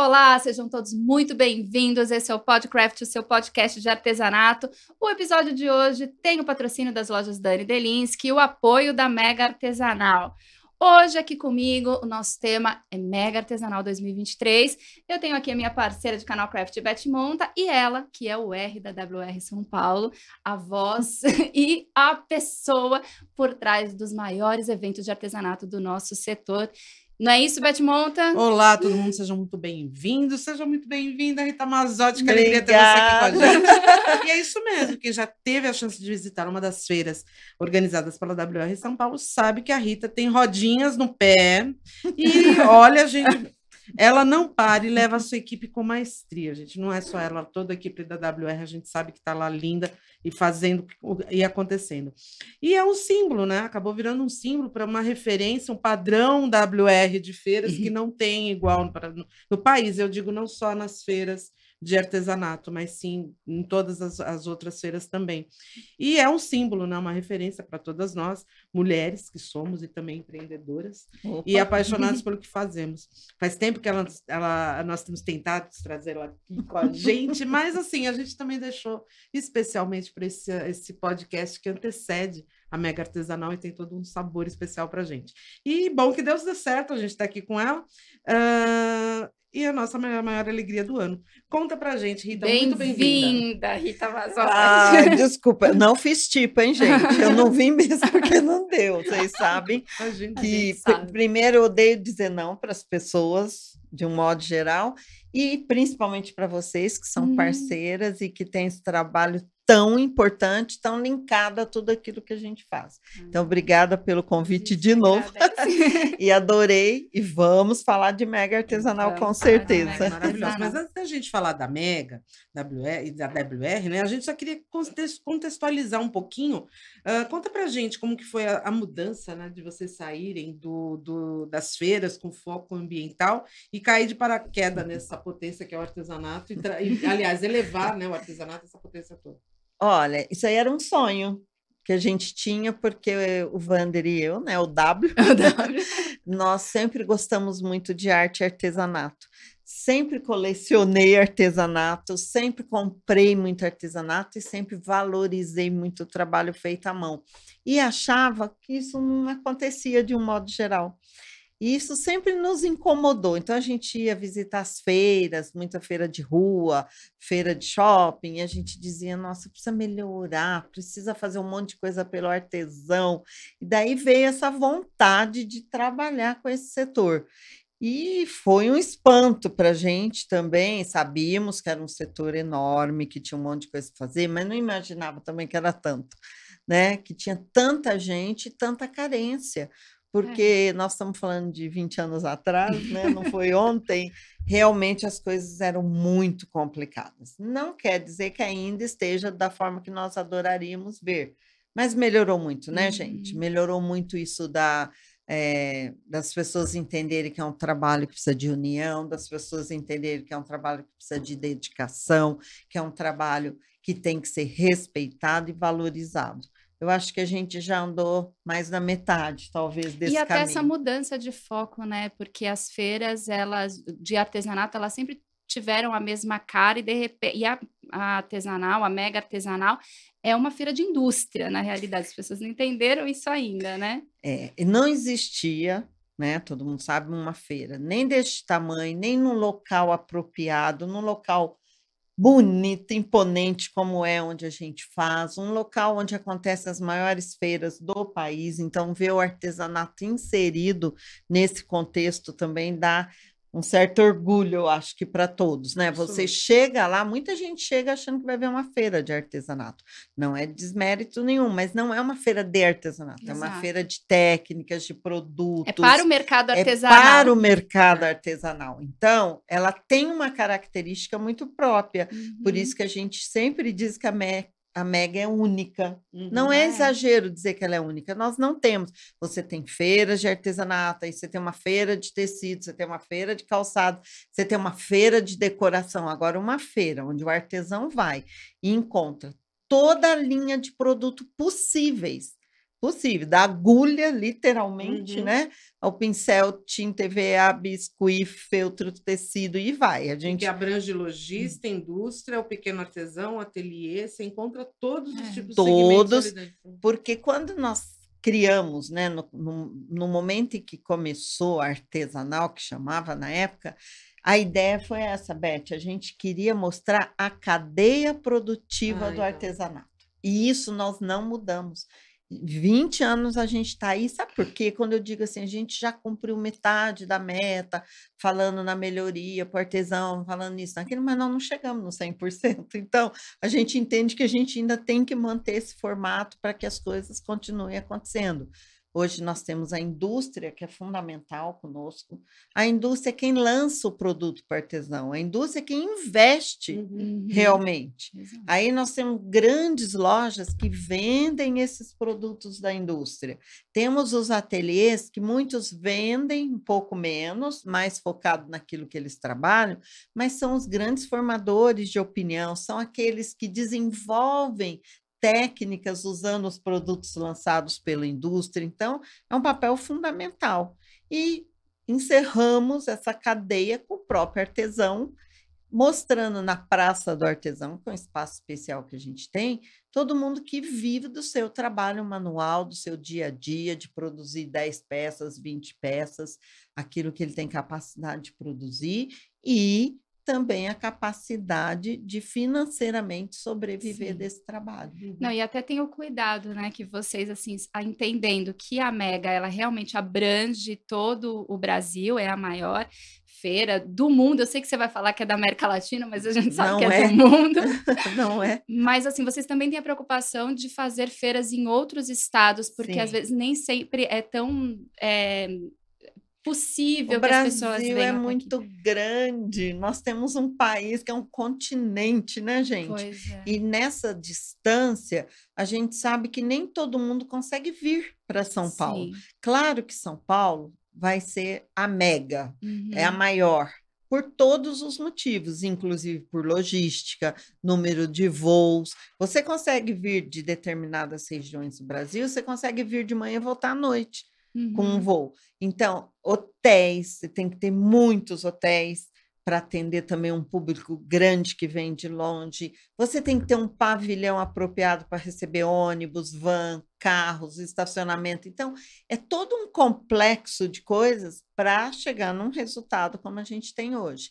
Olá, sejam todos muito bem-vindos. Esse é o Podcraft, o seu podcast de artesanato. O episódio de hoje tem o patrocínio das lojas Dani Delinsky e o apoio da Mega Artesanal. Hoje aqui comigo, o nosso tema é Mega Artesanal 2023. Eu tenho aqui a minha parceira de canal Craft, Beth Monta, e ela, que é o R da WR São Paulo, a voz e a pessoa por trás dos maiores eventos de artesanato do nosso setor. Não é isso, Beth Monta? Olá, todo mundo, sejam muito bem-vindos. Seja muito bem-vinda, Rita Mazotti, que alegria ter você aqui com a gente. e é isso mesmo, quem já teve a chance de visitar uma das feiras organizadas pela WR São Paulo sabe que a Rita tem rodinhas no pé. E olha, gente, ela não para e leva a sua equipe com maestria, gente. Não é só ela, toda a equipe da WR, a gente sabe que está lá linda e fazendo e acontecendo. E é um símbolo, né? Acabou virando um símbolo para uma referência, um padrão WR de feiras que não tem igual no, no país. Eu digo não só nas feiras de artesanato, mas sim em todas as, as, outras feiras também. E é um símbolo, né? uma referência para todas nós, mulheres que somos e também empreendedoras, Opa. e apaixonadas pelo que fazemos. Faz tempo que ela, ela, nós temos tentado trazer ela aqui com a gente, mas assim, a gente também deixou especialmente para esse, esse podcast que antecede a Mega Artesanal e tem todo um sabor especial para gente. E bom que Deus dê certo, a gente está aqui com ela. Uh, e a nossa maior, maior, alegria do ano. Conta pra gente, Rita, bem muito bem-vinda. Rita Mazotti. Ah, desculpa, não fiz tipo, hein, gente? Eu não vim mesmo porque não deu. Vocês sabem que sabe. primeiro eu odeio dizer não para as pessoas, de um modo geral, e principalmente para vocês que são hum. parceiras e que têm esse trabalho tão importante, tão linkada a tudo aquilo que a gente faz. Então, hum. obrigada pelo convite de novo. e adorei. E vamos falar de mega artesanal com certeza. Maravilhoso. Mas antes da gente falar da mega WR, e da WR, né? A gente só queria contextualizar um pouquinho. Uh, conta pra gente como que foi a, a mudança, né, de vocês saírem do, do, das feiras com foco ambiental e cair de paraquedas nessa potência que é o artesanato e, e aliás, elevar, né, o artesanato essa potência toda. Olha, isso aí era um sonho que a gente tinha, porque o Vander e eu, né, o W, o w. nós sempre gostamos muito de arte e artesanato. Sempre colecionei artesanato, sempre comprei muito artesanato e sempre valorizei muito o trabalho feito à mão. E achava que isso não acontecia de um modo geral. E isso sempre nos incomodou. Então a gente ia visitar as feiras, muita feira de rua, feira de shopping, e a gente dizia: nossa, precisa melhorar, precisa fazer um monte de coisa pelo artesão. E daí veio essa vontade de trabalhar com esse setor. E foi um espanto para a gente também. Sabíamos que era um setor enorme, que tinha um monte de coisa para fazer, mas não imaginava também que era tanto, né? Que tinha tanta gente, tanta carência porque é. nós estamos falando de 20 anos atrás, né? não foi ontem, realmente as coisas eram muito complicadas. Não quer dizer que ainda esteja da forma que nós adoraríamos ver, mas melhorou muito, né, uhum. gente? Melhorou muito isso da, é, das pessoas entenderem que é um trabalho que precisa de união, das pessoas entenderem que é um trabalho que precisa de dedicação, que é um trabalho que tem que ser respeitado e valorizado eu acho que a gente já andou mais na metade, talvez, desse E até caminho. essa mudança de foco, né? Porque as feiras, elas, de artesanato, elas sempre tiveram a mesma cara e de repente, e a, a artesanal, a mega artesanal, é uma feira de indústria, na realidade. As pessoas não entenderam isso ainda, né? É, não existia, né? Todo mundo sabe, uma feira, nem deste tamanho, nem num local apropriado, num local bonita, imponente como é onde a gente faz, um local onde acontecem as maiores feiras do país, então ver o artesanato inserido nesse contexto também dá um certo orgulho, eu acho que para todos, né? Você chega lá, muita gente chega achando que vai ver uma feira de artesanato. Não é desmérito nenhum, mas não é uma feira de artesanato, Exato. é uma feira de técnicas, de produtos. É para o mercado artesanal. É para o mercado artesanal. Então, ela tem uma característica muito própria. Uhum. Por isso que a gente sempre diz que a MEC a Mega é única. Uhum, não é, é, exagero dizer que ela é única. Nós não temos. Você tem feiras de artesanato, aí você tem uma feira de tecido, você tem uma feira de calçado, você tem uma feira de decoração. Agora, uma feira onde o artesão vai e encontra toda a linha de produto possíveis possível, da agulha, literalmente, Uhum. né? Ao pincel, tinta, EVA, biscuit, feltro, tecido e vai. A gente Que abrange lojista, indústria, o pequeno artesão, o ateliê, você encontra todos os É. tipos Todos. de segmentos. dentro. Porque quando nós criamos, né, no, no, no momento em que começou a artesanal, que chamava na época, a ideia foi essa, Beth, a gente queria mostrar a cadeia produtiva Ah, do artesanato. E isso nós não mudamos. 20 anos a gente está aí, sabe por quê? Quando eu digo assim, a gente já cumpriu metade da meta, falando na melhoria para artesão, falando nisso, naquilo, mas nós não chegamos no 100%. Então, a gente entende que a gente ainda tem que manter esse formato para que as coisas continuem acontecendo. Hoje nós temos a indústria, que é fundamental conosco. A indústria é quem lança o produto para o artesão, a indústria é quem investe Uhum. Realmente. Exato. Aí nós temos grandes lojas que vendem esses produtos da indústria. Temos os ateliês que muitos vendem um pouco menos, mais focado naquilo que eles trabalham, mas são os grandes formadores de opinião, são aqueles que desenvolvem técnicas usando os produtos lançados pela indústria. Então, é um papel fundamental. E encerramos essa cadeia com o próprio artesão, mostrando na Praça do Artesão, que é um espaço especial que a gente tem, todo mundo que vive do seu trabalho manual, do seu dia a dia, de produzir 10 peças, 20 peças, aquilo que ele tem capacidade de produzir, e também a capacidade de financeiramente sobreviver Sim. desse trabalho. Não, e até tem o cuidado, né, que vocês, assim, entendendo que a Mega, ela realmente abrange todo o Brasil, é a maior feira do mundo. Eu sei que você vai falar que é da América Latina, mas a gente sabe Não que é, é. do mundo. Não é? Mas, assim, vocês também têm a preocupação de fazer feiras em outros estados, porque às Sim. vezes nem sempre é tão é, possível O que as pessoas Brasil é até aqui. muito grande. Nós temos um país que é um continente, né, gente? É. E nessa distância, a gente sabe que nem todo mundo consegue vir para São Paulo. Sim. Claro que São Paulo vai ser a mega, é a Uhum. maior, por todos os motivos, inclusive por logística, número de voos. Você consegue vir de determinadas regiões do Brasil, você consegue vir de manhã e voltar à noite com um Uhum. voo. Então, hotéis, você tem que ter muitos hotéis para atender também um público grande que vem de longe. Você tem que ter um pavilhão apropriado para receber ônibus, van, carros, estacionamento. Então, é todo um complexo de coisas para chegar num resultado como a gente tem hoje.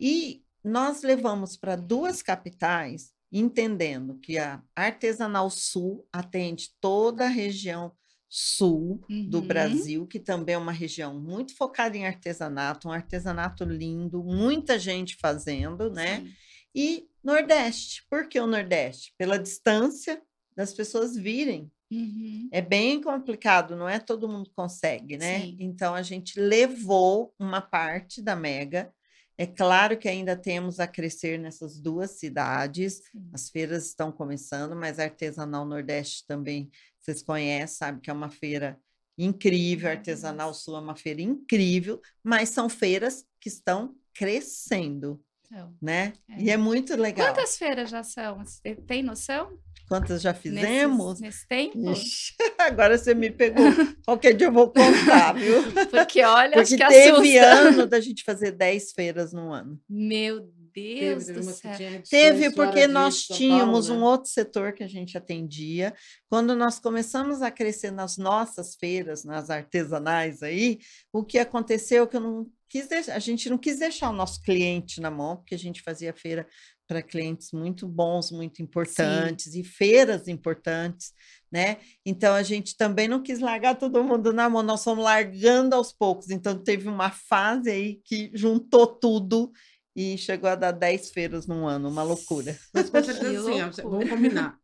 E nós levamos para duas capitais, entendendo que a Artesanal Sul atende toda a região sul do Uhum. Brasil, que também é uma região muito focada em artesanato, um artesanato lindo, muita gente fazendo, né? Sim. E Nordeste. Por que o Nordeste? Pela distância das pessoas virem. Uhum. É bem complicado, não é todo mundo consegue, né? Sim. Então a gente levou uma parte da Mega. É claro que ainda temos a crescer nessas duas cidades. Sim. As feiras estão começando, mas a Artesanal Nordeste também, vocês conhecem, sabe que é uma feira incrível, Artesanal Sul é uma feira incrível, mas são feiras que estão crescendo, Então, né? É. E é muito legal. Quantas feiras já são? Você tem noção? Quantas já fizemos? Nesse, tempo? Ixi, agora você me pegou. Qualquer dia eu vou contar, viu? Porque, olha, acho Porque que teve assusta. ano da gente fazer 10 feiras no ano. Meu Teve, Deus teve do céu. Teve, porque nós tínhamos Paulo, um né? outro setor que a gente atendia. Quando nós começamos a crescer nas nossas feiras, nas artesanais aí, o que aconteceu é que eu não quis deixar, a gente não quis deixar o nosso cliente na mão, porque a gente fazia feira para clientes muito bons, muito importantes e feiras importantes, né? Então a gente também não quis largar todo mundo na mão, nós fomos largando aos poucos. Então teve uma fase aí que juntou tudo e chegou a dar 10 feiras num ano, uma loucura. Mas com certeza, assim, ó, vamos combinar.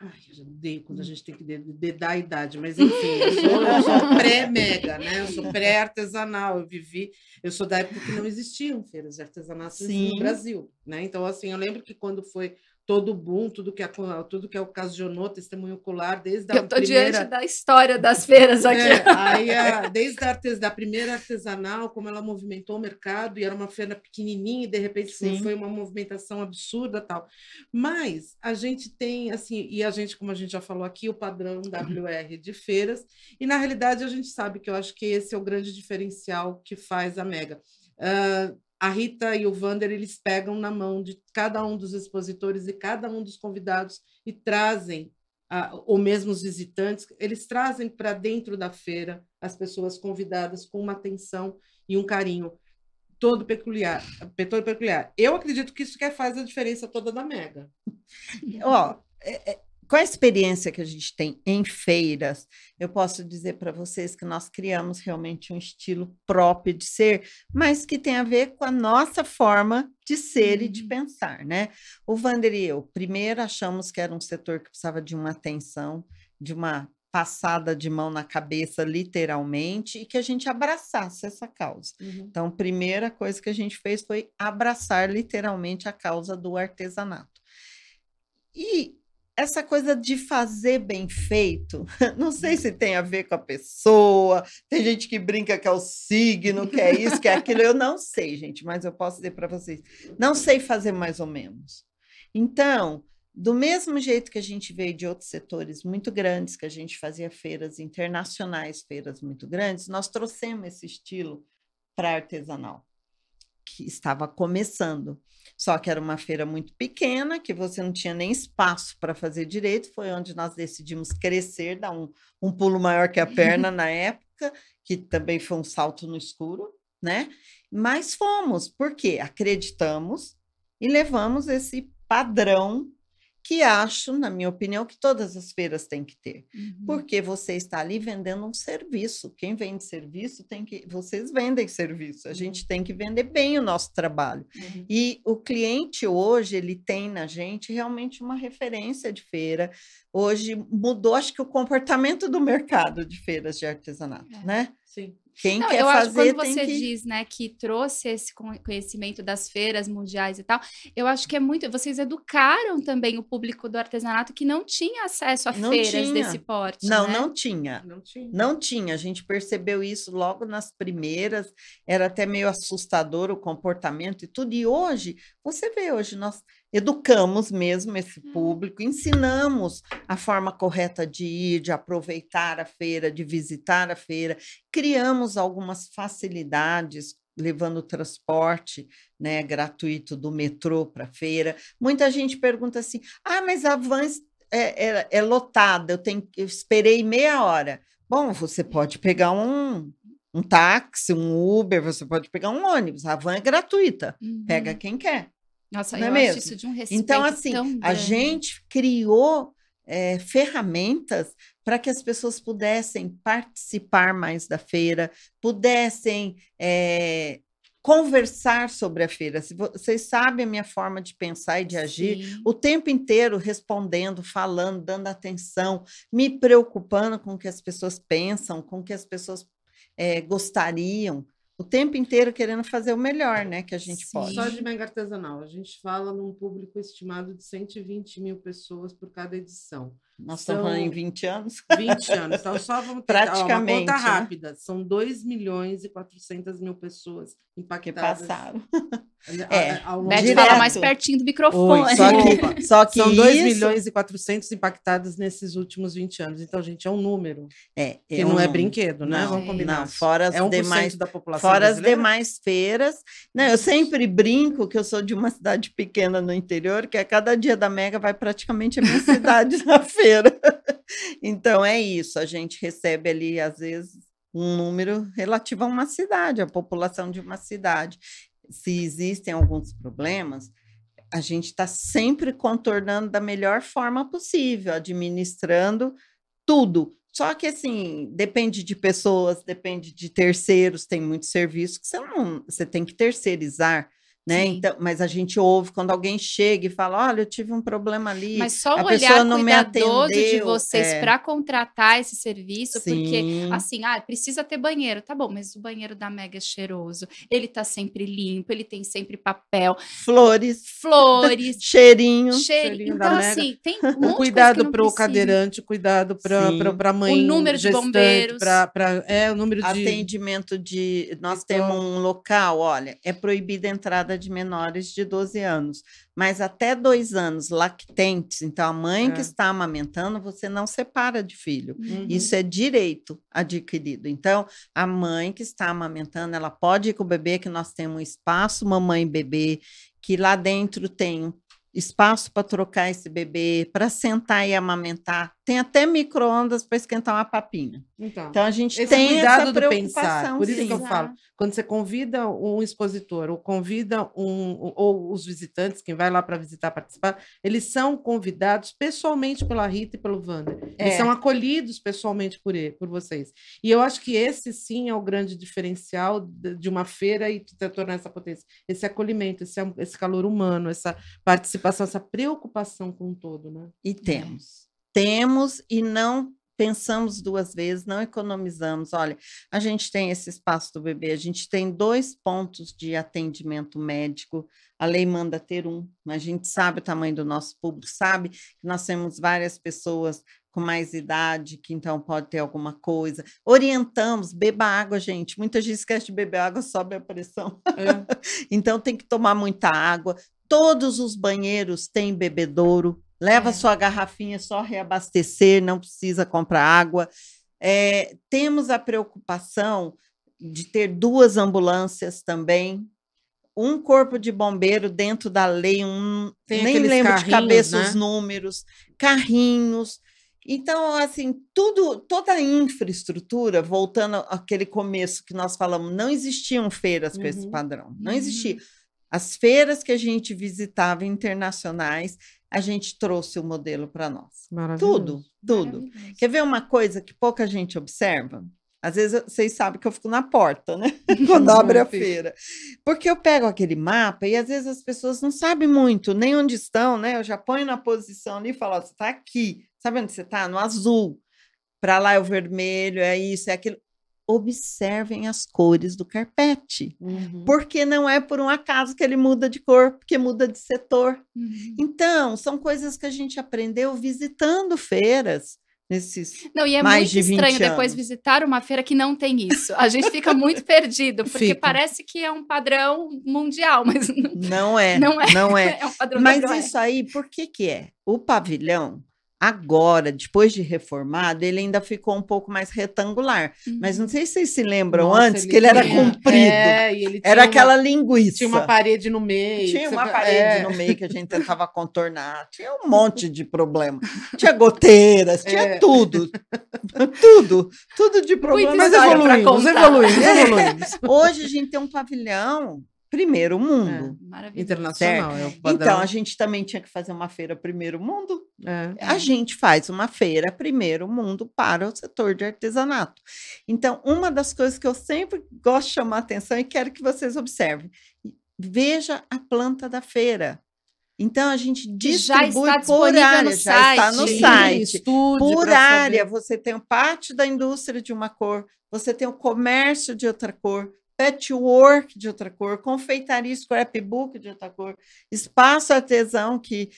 Ai, eu já odeio quando a gente tem que de- dedar a idade, mas enfim, eu sou, sou pré-mega, né? Eu sou pré-artesanal, eu vivi, eu sou da época que não existiam feiras de artesanato no Brasil, né? Então, assim, eu lembro que quando foi todo o boom, tudo que, tudo que ocasionou testemunho ocular, desde a Eu estou primeira... diante da história das feiras aqui. É, aí, a, desde a artes, da primeira artesanal, como ela movimentou o mercado, e era uma feira pequenininha, e de repente foi, foi, uma movimentação absurda tal. Mas a gente tem, assim, e a gente, como a gente já falou aqui, o padrão WR de feiras, e na realidade a gente sabe que eu acho que esse é o grande diferencial que faz a Mega. Uh, a Rita e o Vander eles pegam na mão de cada um dos expositores e cada um dos convidados e trazem uh, ou mesmo os visitantes, eles trazem para dentro da feira as pessoas convidadas com uma atenção e um carinho todo peculiar, todo peculiar. Eu acredito que isso que faz a diferença toda da Mega. Ó, oh, é, é, com a experiência que a gente tem em feiras, eu posso dizer para vocês que nós criamos realmente um estilo próprio de ser, mas que tem a ver com a nossa forma de ser e de uhum. pensar, né? O Vander e eu, primeiro achamos que era um setor que precisava de uma atenção, de uma passada de mão na cabeça, literalmente, e que a gente abraçasse essa causa. Uhum. Então, a primeira coisa que a gente fez foi abraçar literalmente a causa do artesanato. E essa coisa de fazer bem feito, não sei se tem a ver com a pessoa, tem gente que brinca que é o signo, que é isso, que é aquilo, eu não sei, gente, mas eu posso dizer para vocês, não sei fazer mais ou menos. Então, do mesmo jeito que a gente veio de outros setores muito grandes, que a gente fazia feiras internacionais, feiras muito grandes, nós trouxemos esse estilo para artesanal, que estava começando. Só que era uma feira muito pequena, que você não tinha nem espaço para fazer direito. Foi onde nós decidimos crescer, dar um, um pulo maior que a perna na época, que também foi um salto no escuro, né? Mas fomos, porque acreditamos e levamos esse padrão que acho, na minha opinião, que todas as feiras têm que ter. Uhum. Porque você está ali vendendo um serviço. Quem vende serviço tem que. Vocês vendem serviço. A uhum. gente tem que vender bem o nosso trabalho. Uhum. E o cliente hoje, ele tem na gente realmente uma referência de feira. Hoje mudou, acho que, o comportamento do mercado de feiras de artesanato, é. né? Sim. Quem Não, quer eu fazer, acho quando você que... diz, né, que trouxe esse conhecimento das feiras mundiais e tal, eu acho que é muito. Vocês educaram também o público do artesanato que não tinha acesso a não feiras tinha. desse porte. Não, né? não tinha. Não tinha. Não tinha. A gente percebeu isso logo nas primeiras. Era até meio assustador o comportamento e tudo. E hoje, você vê, hoje nós educamos mesmo esse hum. público, ensinamos a forma correta de ir, de aproveitar a feira, de visitar a feira, criamos algumas facilidades levando o transporte né, gratuito do metrô para a feira. Muita gente pergunta assim: ah, mas a van é, é, é lotada, eu, tenho, eu esperei meia hora. Bom, você pode pegar um, um táxi, um Uber, você pode pegar um ônibus, a van é gratuita, uhum. pega quem quer. Nossa, não é eu mesmo? acho isso de um respeito Então, assim, a gente criou é, ferramentas para que as pessoas pudessem participar mais da feira, pudessem é, conversar sobre a feira. Se vocês sabem a minha forma de pensar e de agir, Sim. o tempo inteiro respondendo, falando, dando atenção, me preocupando com o que as pessoas pensam, com o que as pessoas é, gostariam o tempo inteiro querendo fazer o melhor, né, que a gente Sim. pode. Só de mega artesanal, a gente fala num público estimado de 120 mil pessoas por cada edição. Nós estamos falando em 20 anos? 20 anos. Então, só vamos ter Praticamente, ó, uma conta né? rápida. Né? São 2 milhões e 400 mil pessoas impactadas. Que passaram. É, Beth fala mais pertinho do microfone. Oi, só, que, só que São 2 milhões e 400 impactadas nesses últimos 20 anos. Então, gente, é um número. É, que é não é brinquedo, né? Não, vamos combinar. Não, fora as é demais, da população fora as demais feiras. Não, eu sempre brinco que eu sou de uma cidade pequena no interior, que a cada dia da Mega vai praticamente a minha cidade na feira feira. Então é isso, a gente recebe ali, às vezes, um número relativo a uma cidade, a população de uma cidade. Se existem alguns problemas, a gente está sempre contornando da melhor forma possível, administrando tudo. Só que, assim, depende de pessoas, depende de terceiros, tem muito serviço que você, não, você tem que terceirizar né? Então, mas a gente ouve quando alguém chega e fala: olha, eu tive um problema ali. Mas só o olhar cuidadoso de vocês é... para contratar esse serviço, Sim. porque assim, ah, precisa ter banheiro, tá bom, mas o banheiro da Mega é cheiroso, ele tá sempre limpo, ele tem sempre papel, flores, flores, cheirinho, cheirinho. Então, assim, tem um cuidado para o cadeirante, cuidado para a mãe, o número de bombeiros, para é o número de atendimento de. Nós temos um local, olha, é proibida a entrada de menores de 12 anos, mas até dois anos lactentes, então a mãe é. que está amamentando, você não separa de filho. Uhum. Isso é direito adquirido. Então, a mãe que está amamentando, ela pode ir com o bebê, que nós temos um espaço mamãe e bebê, que lá dentro tem espaço para trocar esse bebê, para sentar e amamentar. Tem até micro-ondas para esquentar uma papinha. Então, então a gente esse tem cuidado essa do pensar. Por isso sim. que eu falo, quando você convida um expositor ou convida um ou os visitantes, quem vai lá para visitar, participar, eles são convidados pessoalmente pela Rita e pelo Wander. É. Eles são acolhidos pessoalmente por ele, por vocês. E eu acho que esse sim é o grande diferencial de uma feira e tornar essa potência, esse acolhimento, esse, esse calor humano, essa participação, essa preocupação com o todo, né? E temos. Temos e não pensamos duas vezes, não economizamos. Olha, a gente tem esse espaço do bebê, a gente tem dois pontos de atendimento médico. A lei manda ter um, mas a gente sabe o tamanho do nosso público, sabe que nós temos várias pessoas com mais idade, que então pode ter alguma coisa. Orientamos, beba água, gente. Muita gente esquece de beber água, sobe a pressão. É. então tem que tomar muita água. Todos os banheiros têm bebedouro, Leva é. sua garrafinha só reabastecer, não precisa comprar água. É, temos a preocupação de ter duas ambulâncias também, um corpo de bombeiro dentro da lei, um, nem lembro de cabeça né? os números, carrinhos. Então, assim, tudo, toda a infraestrutura, voltando àquele começo que nós falamos, não existiam feiras uhum. com esse uhum. padrão, não uhum. As feiras que a gente visitava internacionais a gente trouxe o modelo para nós. Tudo, tudo. Quer ver uma coisa que pouca gente observa? Às vezes vocês sabem que eu fico na porta, né? Quando abre a feira. Porque eu pego aquele mapa e às vezes as pessoas não sabem muito nem onde estão, né? Eu já ponho na posição ali e falo: você está aqui. Sabe onde você está? No azul. Para lá é o vermelho, é isso, é aquilo observem as cores do carpete, uhum. porque não é por um acaso que ele muda de cor, porque muda de setor. Uhum. Então, são coisas que a gente aprendeu visitando feiras. Nesses não, e é mais muito estranho anos. depois visitar uma feira que não tem isso. A gente fica muito perdido, porque fica. parece que é um padrão mundial, mas não, é. Não é. Não é. é um mas isso aí, por que que é? O pavilhão Agora, depois de reformado, ele ainda ficou um pouco mais retangular. Uhum. Mas não sei se vocês se lembram Nossa, antes ele que ele era comprido. É, ele era uma, aquela linguiça. Tinha uma parede no meio. Tinha uma parede é. no meio que a gente tentava contornar. Tinha um monte de problema. Tinha goteiras, tinha é. tudo. tudo. Tudo de problema. Mas evoluímos, evoluímos, evoluímos. Hoje a gente tem um pavilhão primeiro mundo. É, internacional. É então, a gente também tinha que fazer uma feira primeiro mundo. É. A gente faz uma feira primeiro mundo para o setor de artesanato. Então, uma das coisas que eu sempre gosto de chamar a atenção e quero que vocês observem. Veja a planta da feira. Então a gente distribui já por área, já está no site. por área, saber. você tem parte da indústria de uma cor, você tem o comércio de outra cor, patchwork de outra cor, confeitaria scrapbook de outra cor, espaço artesão que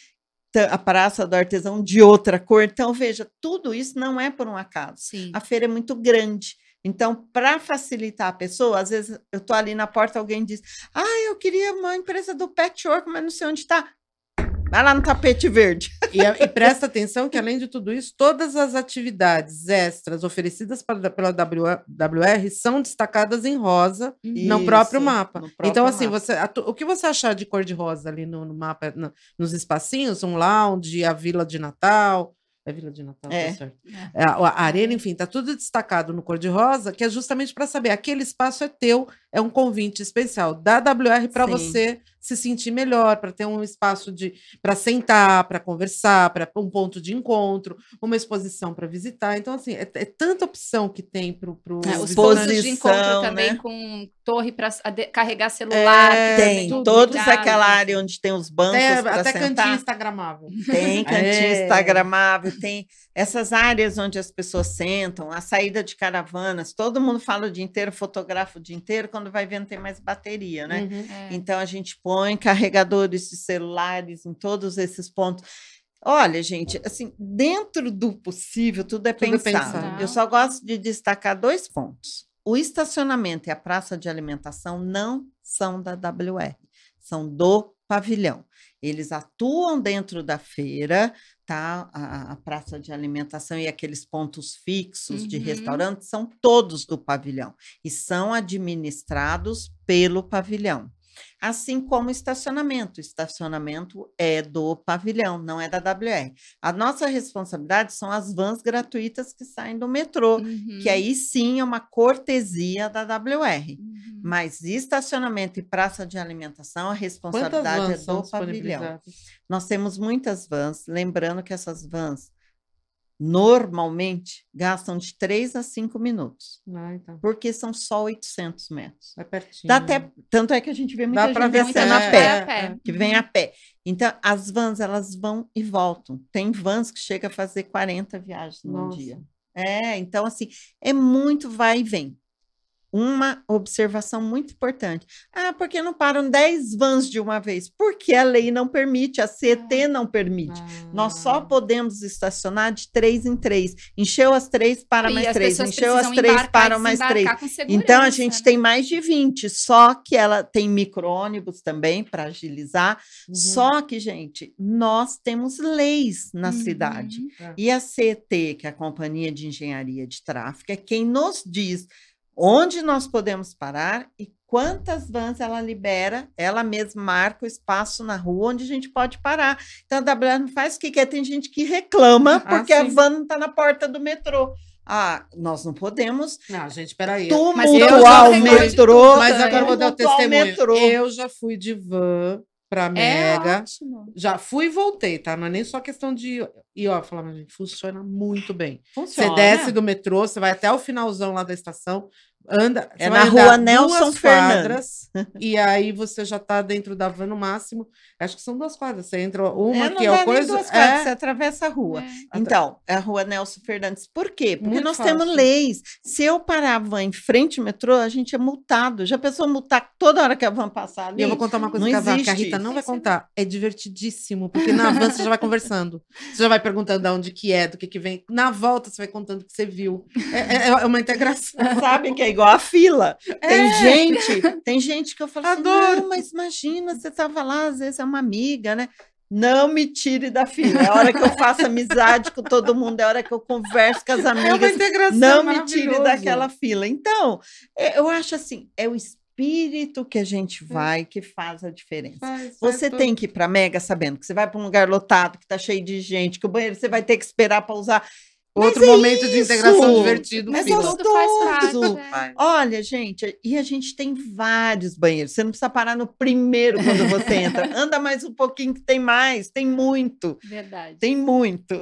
a praça do artesão de outra cor. Então veja, tudo isso não é por um acaso. Sim. A feira é muito grande. Então, para facilitar a pessoa, às vezes eu estou ali na porta, alguém diz: Ah, eu queria uma empresa do patchwork, mas não sei onde está. Vai lá no tapete verde. E, e, presta atenção que, além de tudo isso, todas as atividades extras oferecidas para, pela WR são destacadas em rosa isso, no próprio mapa. No próprio então, assim, mapa. você, a, o que você achar de cor de rosa ali no, no mapa, no, nos espacinhos, um lounge, a Vila de Natal, é Vila de Natal, tá é. tá certo. É. A, a, arena, enfim, tá tudo destacado no cor-de-rosa, que é justamente para saber, aquele espaço é teu, é um convite especial da WR para você se sentir melhor, para ter um espaço de para sentar, para conversar, para um ponto de encontro, uma exposição para visitar. Então, assim, é, é tanta opção que tem para o É, os pontos de encontro também né? com torre para carregar celular. É, Tem, também todos aquela área onde tem os bancos até, para até sentar. cantinho instagramável. Tem cantinho É. instagramável, tem essas áreas onde as pessoas sentam, a saída de caravanas, todo mundo fala o dia inteiro, fotografa o dia inteiro, quando vai ver não tem mais bateria, né? Uhum. É. Então a gente põe carregadores de celulares em todos esses pontos. Olha, gente, assim, dentro do possível, tudo é Tudo é pensado. pensado. Eu só gosto de destacar dois pontos. O estacionamento e a praça de alimentação não são da WR, são do pavilhão. Eles atuam dentro da feira, tá? A, a praça de alimentação e aqueles pontos fixos de Uhum. restaurante são todos do pavilhão e são administrados pelo pavilhão. Assim como o estacionamento. O estacionamento é do pavilhão, não é da WR. A nossa responsabilidade são as vans gratuitas que saem do metrô, Uhum. que aí sim é uma cortesia da WR. Uhum. Mas estacionamento e praça de alimentação, a responsabilidade é do pavilhão. Nós temos muitas vans, lembrando que essas vans normalmente gastam de 3 a 5 minutos, Ah, então. porque são só 800 metros. É pertinho. Dá até, tanto é que a gente vê muita Dá gente ver descendo é, a pé, a pé. que vem a pé. Então, as vans, elas vão e voltam. Tem vans que chega a fazer 40 viagens num Nossa. dia. É, então, assim, é muito vai e vem. Uma observação muito importante. Ah, por que não param 10 vans de uma vez? Porque a lei não permite, a CET não permite. Nós só Ah. podemos estacionar de três em três. Encheu as três, para E mais três. Encheu as três, param mais três. Então, a gente né? tem mais de 20, só que ela tem micro-ônibus também para agilizar. Uhum. Só que, gente, nós temos leis na Uhum. cidade. É. E a CET, que é a Companhia de Engenharia de Tráfego, é quem nos diz onde nós podemos parar e quantas vans ela libera, ela mesma marca o espaço na rua onde a gente pode parar. Então, a WR não faz o que quer. Tem gente que reclama Ah, porque a sim. van não está na porta do metrô. Ah, nós não podemos Não, gente, peraí. Tumultuar o metrô. Mas agora eu vou dar o testemunho. Eu já fui de van pra É Mega. ótimo. Já fui e voltei, tá? Não é nem só questão de. E ó, falar, gente, funciona muito bem. Você Funciona. desce do metrô, você vai até o finalzão lá da estação, anda. É você na rua Nelson Fernandes. e aí você já tá dentro da van no máximo. Acho que são duas quadras. Você entra uma É, que é coisa. duas quadras, você é, atravessa a rua. É. Então, é a rua Nelson Fernandes. Por quê? Porque Muito nós fácil. temos leis. Se eu parar a van em frente ao metrô, a gente é multado. Já pensou multar toda hora que a van passar ali? E eu vou contar uma coisa Não que a. Rita não vai contar. É divertidíssimo, porque na van você já vai conversando. Você já vai perguntando de onde que é, do que que vem. Na volta você vai contando o que você viu. É, é- é uma integração. Sabe que é igual a fila. Tem É. gente, tem gente que eu falo assim, Adoro. não, mas imagina, você estava lá, às vezes é uma amiga, né? Não me tire da fila. É a hora que eu faço amizade com todo mundo, é a hora que eu converso com as É amigas. integração. não me tire daquela fila. Então, é, eu acho assim, é o espírito que a gente vai que faz a diferença. Faz- Você tem que ir para Mega sabendo que você vai para um lugar lotado, que está cheio de gente, que o banheiro você vai ter que esperar para usar. Outro é momento de integração isso. divertido. Mas fila. tudo faz parte. é. Olha, gente, e a gente tem vários banheiros. Você não precisa parar no primeiro quando você entra. Anda mais um pouquinho que tem mais, tem muito, Verdade. tem muito.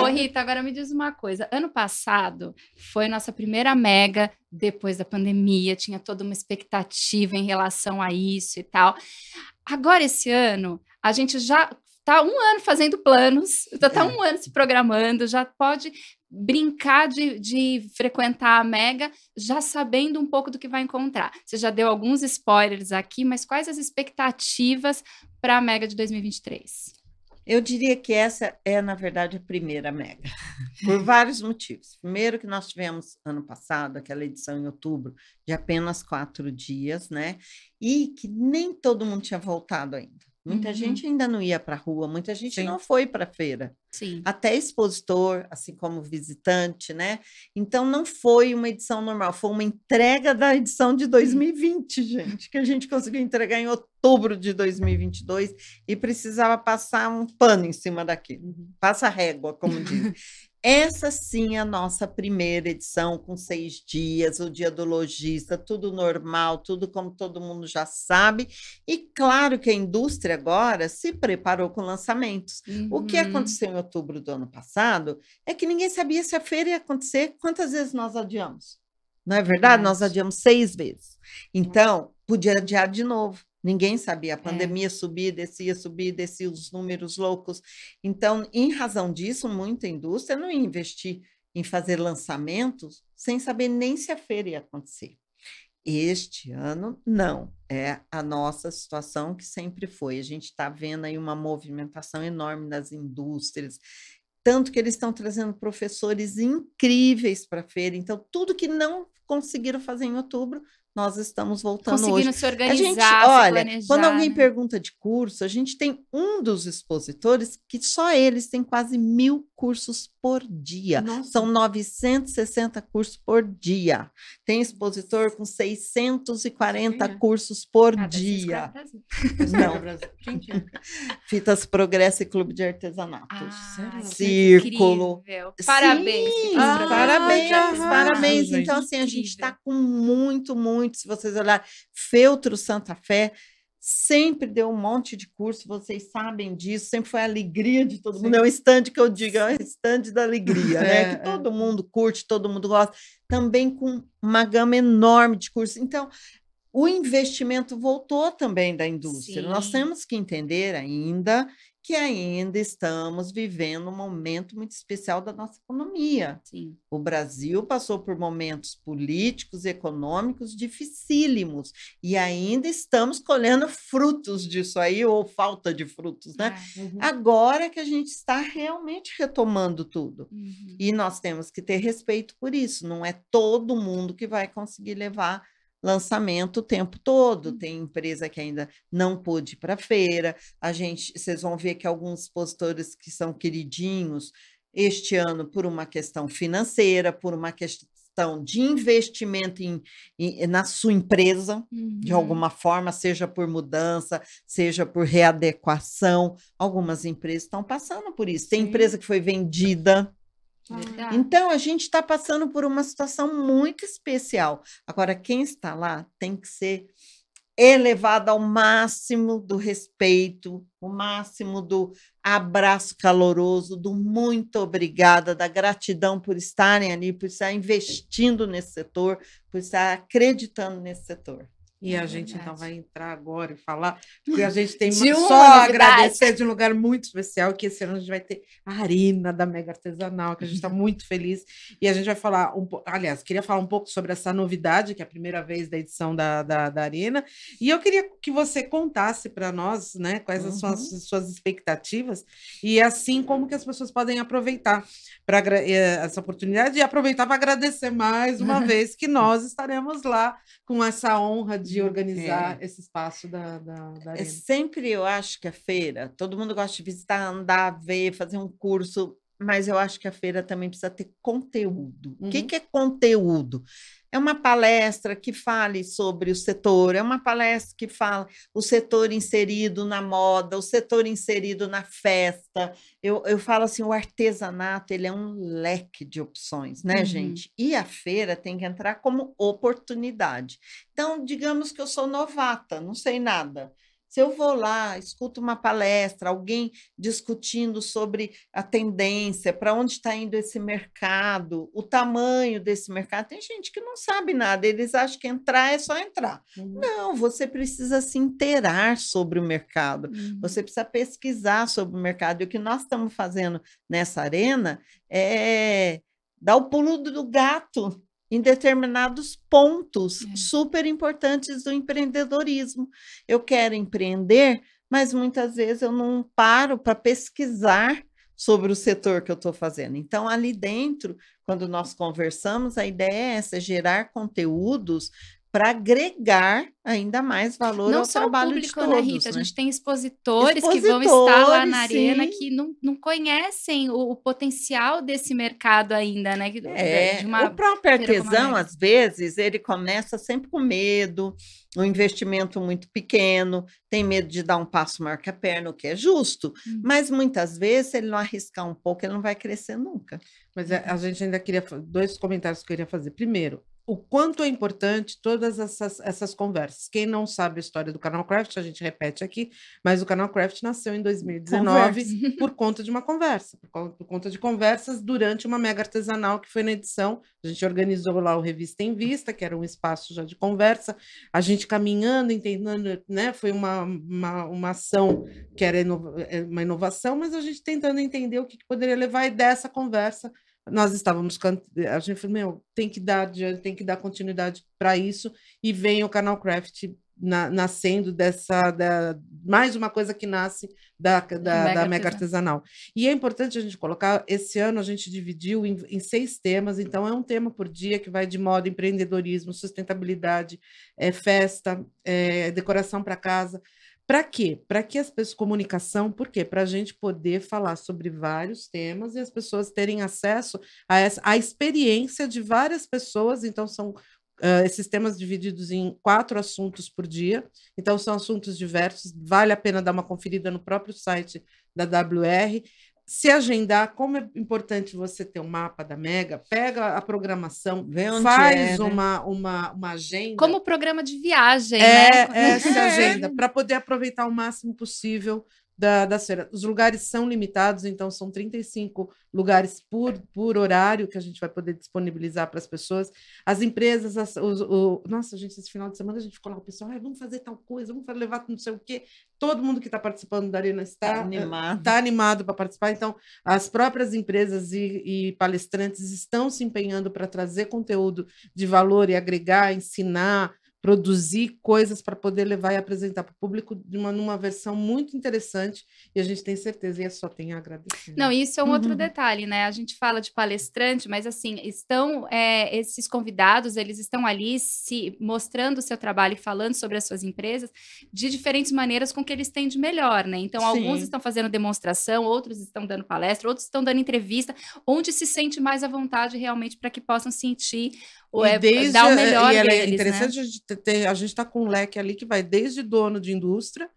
Ô, Rita, agora me diz uma coisa. Ano passado foi nossa primeira mega depois da pandemia, tinha toda uma expectativa em relação a isso e tal. Agora, esse ano, a gente já está um ano fazendo planos, já está É. um ano se programando, já pode brincar de, de frequentar a Mega, já sabendo um pouco do que vai encontrar. Você já deu alguns spoilers aqui, mas quais as expectativas para a Mega de 2023? Eu diria que essa é, na verdade, a primeira mega, por vários motivos. Primeiro, que nós tivemos ano passado, aquela edição em outubro, de apenas quatro dias, né? E que nem todo mundo tinha voltado ainda. Muita Uhum. gente ainda não ia para a rua, muita gente Sim. não foi para a feira. Sim. até expositor, assim como visitante, né? Então não foi uma edição normal, foi uma entrega da edição de 2020, gente, que a gente conseguiu entregar em outubro de 2022 e precisava passar um pano em cima daquilo, Uhum. passa régua, como diz. Essa sim é a nossa primeira edição, com seis dias, o dia do lojista, tudo normal, tudo como todo mundo já sabe. E claro que a indústria agora se preparou com lançamentos. Uhum. O que uhum. aconteceu em outubro do ano passado é que ninguém sabia se a feira ia acontecer. Quantas vezes nós adiamos? Não é verdade? Nós adiamos seis vezes. Então, podia adiar de novo. Ninguém sabia. A é. pandemia é. subia, descia, subia, descia os números loucos. Então, em razão disso, muita indústria não ia investir em fazer lançamentos sem saber nem se a feira ia acontecer. Este ano, não. É a nossa situação que sempre foi. A gente está vendo aí uma movimentação enorme das indústrias, tanto que eles estão trazendo professores incríveis para a feira. Então, tudo que não conseguiram fazer em outubro, nós estamos voltando Conseguindo hoje. se organizar, a gente, olha, planejar, quando alguém né? pergunta de curso, a gente tem um dos expositores que só eles têm quase mil cursos por dia. Nossa. São 960 cursos por dia. Tem expositor com 640 Sim, é. cursos por ah, dia. Não. É? Fitas Progresso e Clube de Artesanato. Ah, Círculo. Parabéns. Sim, ah, parabéns, parabéns. Então, assim, a gente está com muito, muito, se vocês olharem, Feltro Santa Fé, sempre deu um monte de curso, vocês sabem disso, sempre foi a alegria de todo Sim. mundo. É um stand que eu digo, é um stand da alegria, né? É, que é. todo é. mundo curte, todo mundo gosta, também com uma gama enorme de cursos. Então, o investimento voltou também da indústria. Sim. Nós temos que entender ainda que ainda estamos vivendo um momento muito especial da nossa economia. Sim. O Brasil passou por momentos políticos e econômicos dificílimos e ainda estamos colhendo frutos disso aí, ou falta de frutos, né? É, uhum. Agora que a gente está realmente retomando tudo. Uhum. E nós temos que ter respeito por isso. Não é todo mundo que vai conseguir levar lançamento o tempo todo. Hum. Tem empresa que ainda não pôde ir para a feira. A gente, vocês vão ver que alguns expositores que são queridinhos este ano por uma questão financeira, por uma questão de investimento em, em na sua empresa, uhum. de alguma forma, seja por mudança, seja por readequação. Algumas empresas estão passando por isso. Tem empresa que foi vendida então, a gente está passando por uma situação muito especial. Agora, quem está lá tem que ser elevado ao máximo do respeito, o máximo do abraço caloroso, do muito obrigada, da gratidão por estarem ali, por estar investindo nesse setor, por estar acreditando nesse setor. E é a gente então vai entrar agora e falar, porque a gente tem de só agradecer de um lugar muito especial, que esse ano a gente vai ter a Arena da Mega Artesanal, que a gente está muito feliz. E a gente vai falar um pouco, aliás, queria falar um pouco sobre essa novidade, que é a primeira vez da edição da, da, da Arena. E eu queria que você contasse para nós, né, quais uhum. são as suas expectativas, e assim como que as pessoas podem aproveitar para eh, essa oportunidade e aproveitar para agradecer mais uma vez que nós estaremos lá com essa honra de organizar é. esse espaço da, da, da é arena. Sempre eu acho que a feira, todo mundo gosta de visitar, andar, ver, fazer um curso, mas eu acho que a feira também precisa ter conteúdo. Uhum. O que, uhum. que é conteúdo? É uma palestra que fale sobre o setor, é uma palestra que fala o setor inserido na moda, o setor inserido na festa. Eu, eu falo assim, o artesanato ele é um leque de opções, né, uhum. gente? E a feira tem que entrar como oportunidade. Então, digamos que eu sou novata, não sei nada. Se eu vou lá, escuto uma palestra, alguém discutindo sobre a tendência, para onde está indo esse mercado, o tamanho desse mercado, tem gente que não sabe nada, eles acham que entrar é só entrar. Uhum. Não, você precisa se inteirar sobre o mercado, uhum. você precisa pesquisar sobre o mercado. E o que nós estamos fazendo nessa arena é dar o pulo do gato em determinados pontos é. super importantes do empreendedorismo. Eu quero empreender, mas muitas vezes eu não paro para pesquisar sobre o setor que eu estou fazendo. Então, ali dentro, quando nós conversamos, a ideia é essa: gerar conteúdos para agregar ainda mais valor não ao só trabalho o público, de todos. né, Rita? A né? gente tem expositores, que vão estar lá na Expositores, arena sim. que não, não conhecem o, o potencial desse mercado ainda, né? É, de uma o próprio a artesão, às vezes, ele começa sempre com medo, um investimento muito pequeno, tem medo de dar um passo maior que a perna, o que é justo, Hum. mas muitas vezes, se ele não arriscar um pouco, ele não vai crescer nunca. Mas é, a gente ainda queria dois comentários que eu queria fazer. Primeiro, o quanto é importante todas essas, essas conversas. Quem não sabe a história do Canal Craft, a gente repete aqui, mas o Canal Craft nasceu em 2019 por conta de uma conversa, por, por conta de conversas durante uma mega artesanal que foi na edição. A gente organizou lá o Revista em Vista, que era um espaço já de conversa, a gente caminhando, entendendo, né? Foi uma, uma, uma ação que era inova- é, uma inovação, mas a gente tentando entender o que, que poderia levar e dessa conversa nós estávamos a gente falou, meu, tem que dar tem que dar continuidade para isso e vem o canal Craft na- nascendo dessa da, mais uma coisa que nasce da, da, da Mega mega, artesanal. artesanal. E é importante a gente colocar, esse ano a gente dividiu em, em seis temas, então é um tema por dia que vai de moda, empreendedorismo, sustentabilidade, é, festa, é, decoração para casa. Para quê? Para que as pessoas. Comunicação, por quê? Para a gente poder falar sobre vários temas e as pessoas terem acesso a essa, a experiência de várias pessoas. Então, são ah, esses temas divididos em quatro assuntos por dia. Então, são assuntos diversos. Vale a pena dar uma conferida no próprio site da WR. Se agendar, como é importante você ter um mapa da Mega, pega a programação, Vê onde faz é, né? uma, uma, uma agenda. Como programa de viagem, É, né? essa agenda, para poder aproveitar o máximo possível da, da feira. Os lugares são limitados, então são 35 lugares por, por horário que a gente vai poder disponibilizar para as pessoas. As empresas, as- os- o, nossa, gente, esse final de semana a gente ficou lá, o pessoal, "Ai, vamos fazer tal coisa, vamos levar não sei o quê. Todo mundo que está participando da Arena está Tá animado. está animado para participar. Então, as próprias empresas e, e palestrantes estão se empenhando para trazer conteúdo de valor e agregar, ensinar, produzir coisas para poder levar e apresentar para o público de uma, numa versão muito interessante. E a gente tem certeza, e é só tem a agradecer. Não, isso é um outro Uhum. detalhe, né? A gente fala de palestrante, mas assim, estão é, esses convidados, eles estão ali se mostrando o seu trabalho e falando sobre as suas empresas de diferentes maneiras com que eles têm de melhor, né? Então, alguns Sim. estão fazendo demonstração, outros estão dando palestra, outros estão dando entrevista, onde se sente mais à vontade realmente para que possam sentir o E é, desde, dar o melhor e ela deles, é interessante a gente ter, a gente está com um leque ali que vai desde dono de indústria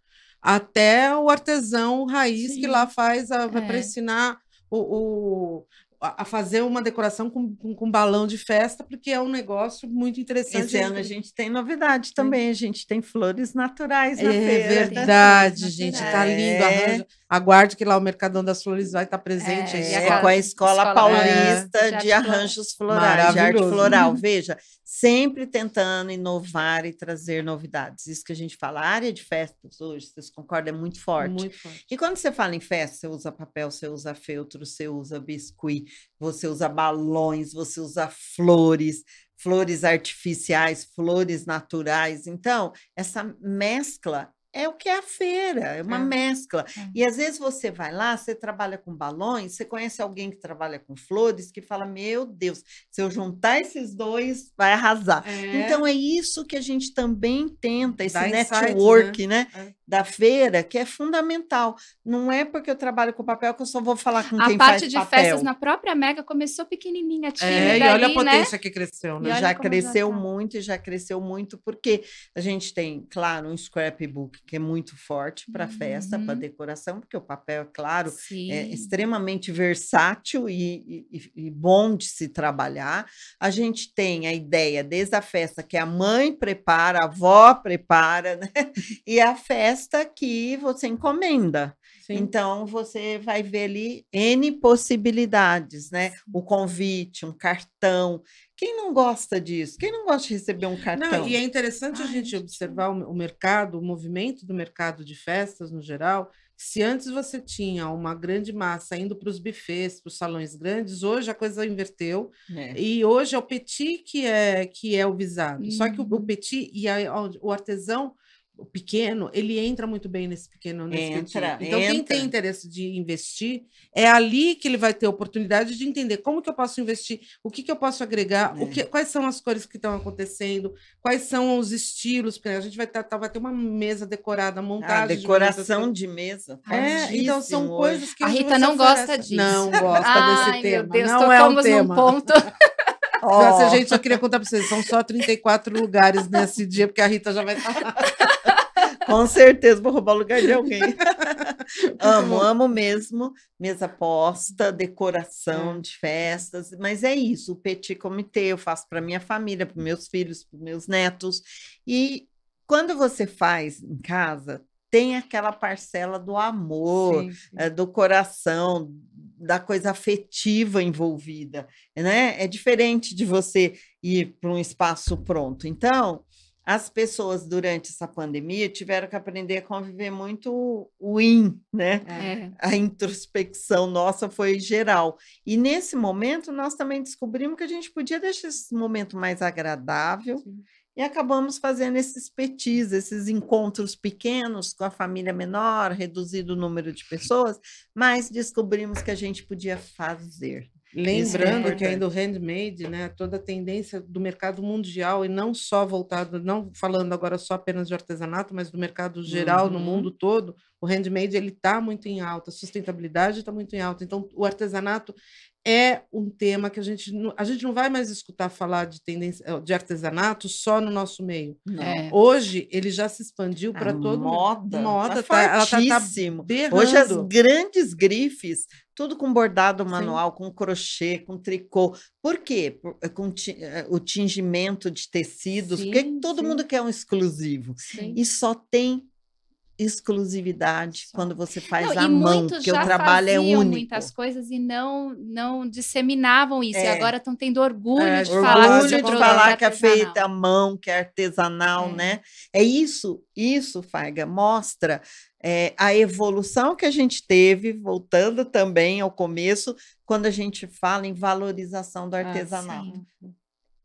até o artesão raiz que Sim. lá faz a, É. para ensinar o, o- a fazer uma decoração com, com, com balão de festa, porque é um negócio muito interessante. Esse ano a gente tem novidade também, a gente tem flores naturais na É feira. verdade, gente, tá lindo. naturais. Arranja. Aguarde que lá o Mercadão das Flores vai estar presente. É, aí É, com a Escola, escola, Paulista é, de Arranjos Florais, de Arte Maravilhoso. Floral. Veja, sempre tentando inovar e trazer novidades. Isso que a gente fala, a área de festas hoje, vocês concordam, é muito forte. Muito forte. E quando você fala em festa, você usa papel, você usa feltro, você usa biscuit, você usa balões, você usa flores, flores artificiais, flores naturais. Então, essa mescla é o que é a feira, é uma É. mescla. É. E às vezes você vai lá, você trabalha com balões, você conhece alguém que trabalha com flores, que fala: Meu Deus, se eu juntar esses dois, vai arrasar. É. Então é isso que a gente também tenta, esse Dá network, né? É. Da feira, que é fundamental. Não é porque eu trabalho com papel que eu só vou falar com A quem parte faz de papel. festas na própria Mega começou pequenininha, tímida É, e olha a né? potência que cresceu, né? já como já cresceu tá. muito e já cresceu muito, porque a gente tem, claro, um scrapbook que é muito forte para festa, para Uhum. decoração, porque o papel, é claro, Sim. é extremamente versátil e, e- e bom de se trabalhar. A gente tem a ideia desde a festa que a mãe prepara, a avó prepara, né? E a festa que você encomenda. Sim. Então você vai ver ali N possibilidades, né? O convite, um cartão. Quem não gosta disso? Quem não gosta de receber um cartão? Não, e é interessante a Ai, gente gente, observar o, o mercado, o movimento do mercado de festas no geral. Se antes você tinha uma grande massa indo para os buffets, para os salões grandes, hoje a coisa inverteu. É. E hoje é o petit que é, que é o visado. Só que o, o Uhum. petit e a- o artesão, pequeno, ele entra muito bem nesse pequeno nesse Entra, Então, quem entra. tem interesse de investir, é ali que ele vai ter oportunidade de entender como que eu posso investir, o que, que eu posso agregar, o É. que, quais são as cores que estão acontecendo, quais são os estilos, porque a gente vai, tá, tá- vai ter uma mesa decorada, A montada. decoração de mesa. É, então são fortíssimo coisas hoje. que A hoje Rita não gosta disso. Não gosta Ai, desse tema. meu Deus, não é um tema. num ponto. Ó, Nossa, gente, só queria contar para vocês, são só 34 lugares nesse dia, porque a Rita já vai estar. Com certeza vou roubar o lugar de alguém. amo, bom. amo mesmo. Mesa posta, decoração É. de festas, mas é isso. O petit comitê eu faço para minha família, para meus filhos, para meus netos. E quando você faz em casa, tem aquela parcela do amor, Sim, sim. eh, do coração, da coisa afetiva envolvida, né? É diferente de você ir para um espaço pronto. Então, as pessoas durante essa pandemia tiveram que aprender a conviver muito o in, né? É. A introspecção nossa foi geral. E nesse momento nós também descobrimos que a gente podia deixar esse momento mais agradável Sim. e acabamos fazendo esses petis, esses encontros pequenos com a família menor, reduzido o número de pessoas, mas descobrimos que a gente podia fazer. Lembrando que importante. ainda o handmade, né, toda a tendência do mercado mundial e não só voltado, não falando agora só apenas de artesanato, mas do mercado geral no Uhum. mundo todo, o handmade ele está muito em alta, a sustentabilidade está muito em alta. Então, o artesanato é um tema que a gente não, a gente não vai mais escutar falar de tendência eh, de artesanato só no nosso meio. É. Hoje ele já se expandiu A para todo moda, moda, tá tá, ela tá, tá berrando. Hoje as grandes grifes, tudo com bordado Sim. manual, com crochê, com tricô. Por quê? Por- eh, com ti- eh, o tingimento de tecidos, porque Sim, todo sim. mundo quer um exclusivo. Sim. E só tem exclusividade quando você faz Não, a e mão, porque o trabalho é único. muitas coisas e não não disseminavam isso. E É. agora estão tendo orgulho É, de orgulho falar que Orgulho de falar que é artesanal. feita à mão, que é artesanal, É. né? É isso, isso, Faiga, mostra é, a evolução que a gente teve, voltando também ao começo, quando a gente fala em valorização do Ah, artesanato. sim.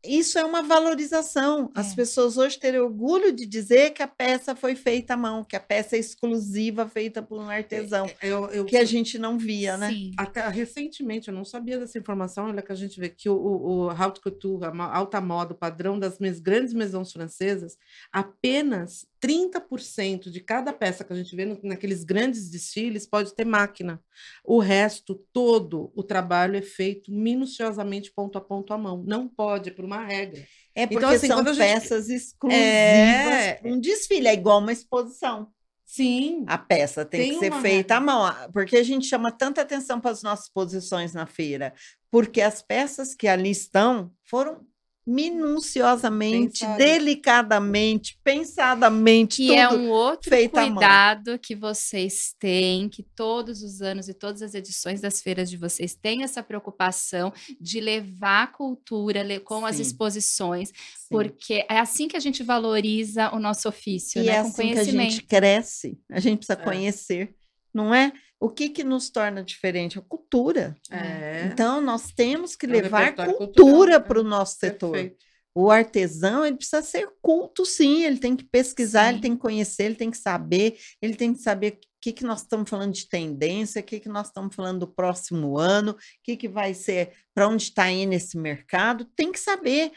Isso é uma valorização. As É. pessoas hoje terem orgulho de dizer que a peça foi feita à mão, que a peça é exclusiva, feita por um artesão, Eu, eu, que a gente não via, né? Sim. Até recentemente, eu não sabia dessa informação, olha que a gente vê que o, o, o haute couture, a alta moda, o padrão das grandes maisons francesas, apenas 30% de cada peça que a gente vê no- naqueles grandes desfiles pode ter máquina. O resto, todo o trabalho é feito minuciosamente, ponto a ponto à mão. Não pode, é por uma regra. É porque Então, assim, são gente- peças exclusivas É. um desfile, é igual uma exposição. Sim. A peça tem, Tem que ser feita à regra. mão, ah, porque a gente chama tanta atenção para as nossas posições na feira, porque as peças que ali estão foram minuciosamente, Pensadas. delicadamente, pensadamente, Que tudo. é um outro cuidado que vocês têm, que todos os anos e todas as edições das feiras de vocês têm essa preocupação de levar a cultura com as Sim. exposições, Sim. porque é assim que a gente valoriza o nosso ofício, E né? é assim que a gente cresce, a gente precisa É. conhecer, não é? O que que nos torna diferente? A cultura. É. Então, nós temos que É levar cultura para o é. nosso setor. Perfeito. O artesão, ele precisa ser culto, sim, ele tem que pesquisar, ele Sim. tem que conhecer, ele tem que saber, ele tem que saber o que, que nós estamos falando de tendência, o que, que nós estamos falando do próximo ano, o que, que vai ser, para onde está indo esse mercado, tem que saber,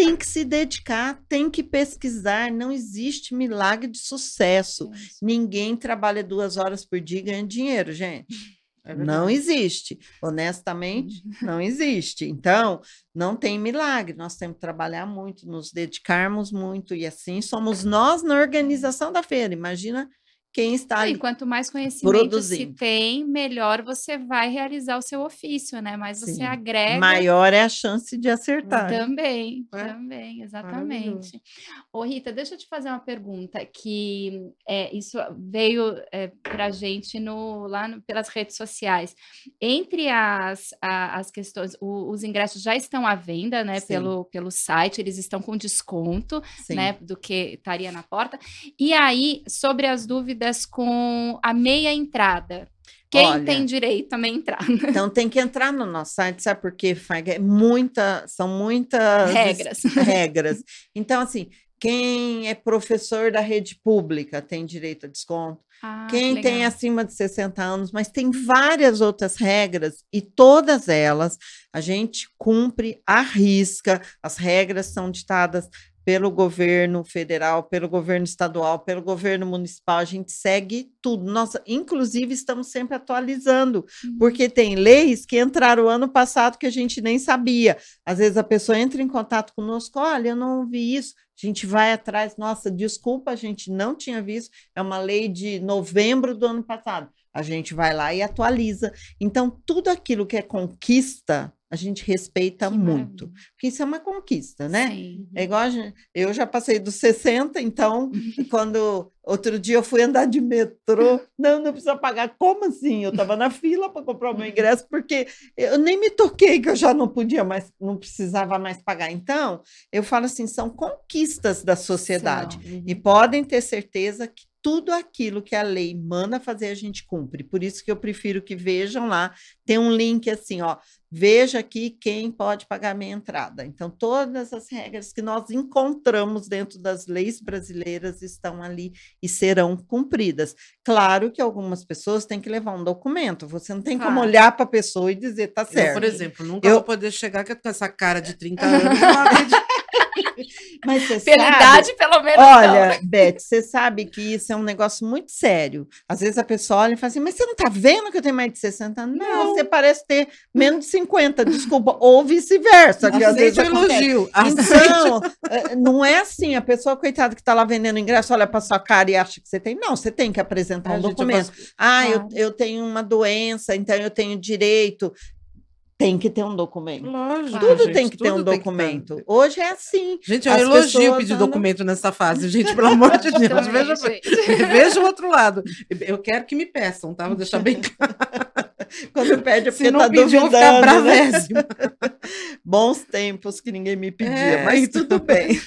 tem que se dedicar, tem que pesquisar, não existe milagre de sucesso. Ninguém trabalha duas horas por dia e ganha dinheiro, gente. É Não existe. Honestamente, não existe. Então, não tem milagre. Nós temos que trabalhar muito, nos dedicarmos muito, e assim somos nós na organização da feira. Imagina quem está e quanto mais conhecimento se produzindo. tem, melhor você vai realizar o seu ofício, né? Mais você agrega Maior é a chance de acertar. Também, É? também, exatamente. Ô, Rita, deixa eu te fazer uma pergunta que é, isso veio para a gente no, lá no- pelas redes sociais. Entre as, a- as questões, o- os ingressos já estão à venda, né, Sim. pelo, pelo site, eles estão com desconto, Sim. né, do que estaria na porta. E aí, sobre as dúvidas com a meia entrada. Quem Olha, tem direito à meia entrada? Então tem que entrar no nosso site, sabe por quê? É muita, são muitas Regras. regras. Então, assim, Quem é professor da rede pública tem direito a desconto. Ah, Quem que tem acima de 60 anos, mas tem várias outras regras e todas elas a gente cumpre à risca. As regras são ditadas pelo governo federal, pelo governo estadual, pelo governo municipal, a gente segue tudo. Nós, inclusive, estamos sempre atualizando, Uhum. porque tem leis que entraram ano passado que a gente nem sabia. Às vezes a pessoa entra em contato conosco, olha, eu não vi isso. A gente vai atrás, nossa, desculpa, a gente não tinha visto. É uma lei de novembro do ano passado. A gente vai lá e atualiza. Então, tudo aquilo que é conquista, a gente respeita Que muito. maravilha. Porque isso é uma conquista, né? Sim. É igual a gente, eu já passei dos 60, então, quando outro dia eu fui andar de metrô, não, não precisa pagar. Como assim? Eu estava na fila para comprar o meu ingresso, porque eu nem me toquei que eu já não podia mais, não precisava mais pagar. Então, eu falo assim, são conquistas da sociedade. São. E podem ter certeza que tudo aquilo que a lei manda fazer, a gente cumpre. Por isso que eu prefiro que vejam lá, tem um link assim, ó, veja aqui quem pode pagar minha entrada. Então, todas as regras que nós encontramos dentro das leis brasileiras estão ali e serão cumpridas. Claro que algumas pessoas têm que levar um documento, você não tem como Claro. olhar para a pessoa e dizer, tá Eu, certo. por exemplo, nunca Eu- vou poder chegar com essa cara de 30 anos. e não. Mas você Pela sabe- idade, pelo menos. Olha, não. Beth, você sabe que isso é um negócio muito sério. Às vezes a pessoa olha e fala assim, mas você não tá vendo que eu tenho mais de 60 anos? Não, Não. você parece ter menos de 50, desculpa. Ou vice-versa, que às vezes elogio. Então, eh, não é assim, a pessoa, coitada, que está lá vendendo ingresso, olha para sua cara e acha que você tem. Não, você tem que apresentar Ah, um eu documento. faço- Ah, eu, Claro. eu tenho uma doença, então eu tenho direito. Tem que ter um documento. Lógico. Tudo gente, tem que ter um tudo tem que documento. estar. Hoje é assim. Gente, eu As elogio pessoas pedir andam- documento nessa fase, gente, pelo amor de Deus. Também, Veja, gente. veja o outro lado. Eu quero que me peçam, tá? Vou deixar bem claro. Quando pede é porque Se não tá pedir, eu vou ficar duvidando. né? Bons tempos que ninguém me pedia, É, mas tudo bem.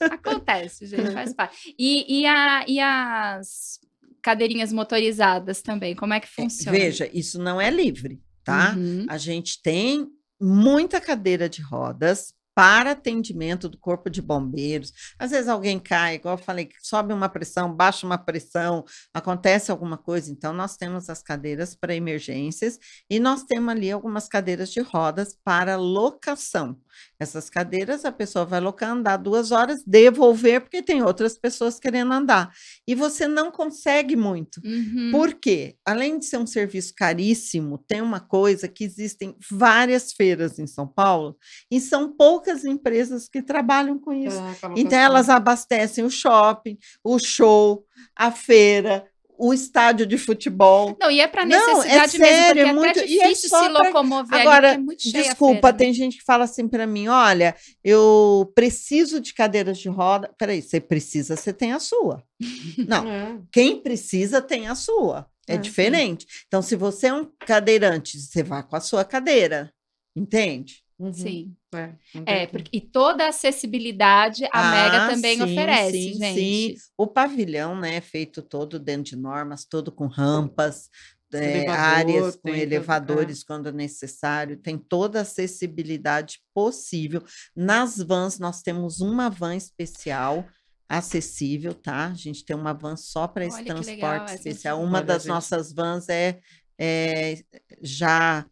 Acontece, gente, faz parte. E, e, a, e as cadeirinhas motorizadas também, como é que funciona? Veja, isso não é livre, tá? Uhum. A gente tem muita cadeira de rodas para atendimento do corpo de bombeiros. Às vezes alguém cai, igual eu falei, sobe uma pressão, baixa uma pressão, acontece alguma coisa. Então, nós temos as cadeiras para emergências e nós temos ali algumas cadeiras de rodas para locação. Essas cadeiras a pessoa vai locar, andar duas horas, devolver, porque tem outras pessoas querendo andar. E você não consegue muito. Uhum. Por quê? Além de ser um serviço caríssimo, tem uma coisa que existem várias feiras em São Paulo e são poucas empresas que trabalham com isso. Então, elas abastecem o shopping, o show, a feira, o estádio de futebol. Não, e é para Não, é necessidade sério, é mesmo, porque muito- é até e é difícil só se pra- locomover ali, Agora, porque é muito cheia desculpa, feira, né? tem gente que fala assim para mim: olha, eu preciso de cadeiras de roda. Peraí, você precisa, você tem a sua. Não, É. quem precisa tem a sua. É, É, sim. diferente. Então, se você é um cadeirante, você vai com a sua cadeira. Entende? Uhum. Sim. É, É, porque, e toda a acessibilidade a Ah, Mega também sim, oferece, sim, gente. sim. O pavilhão, né, é feito todo dentro de normas, todo com rampas, é, Elevador, áreas com tudo, é. elevadores quando necessário, tem toda a acessibilidade possível. Nas vans, nós temos uma van especial acessível, tá? A gente tem uma van só para esse legal, transporte essa especial. Uma Olha, das gente. nossas vans é, é já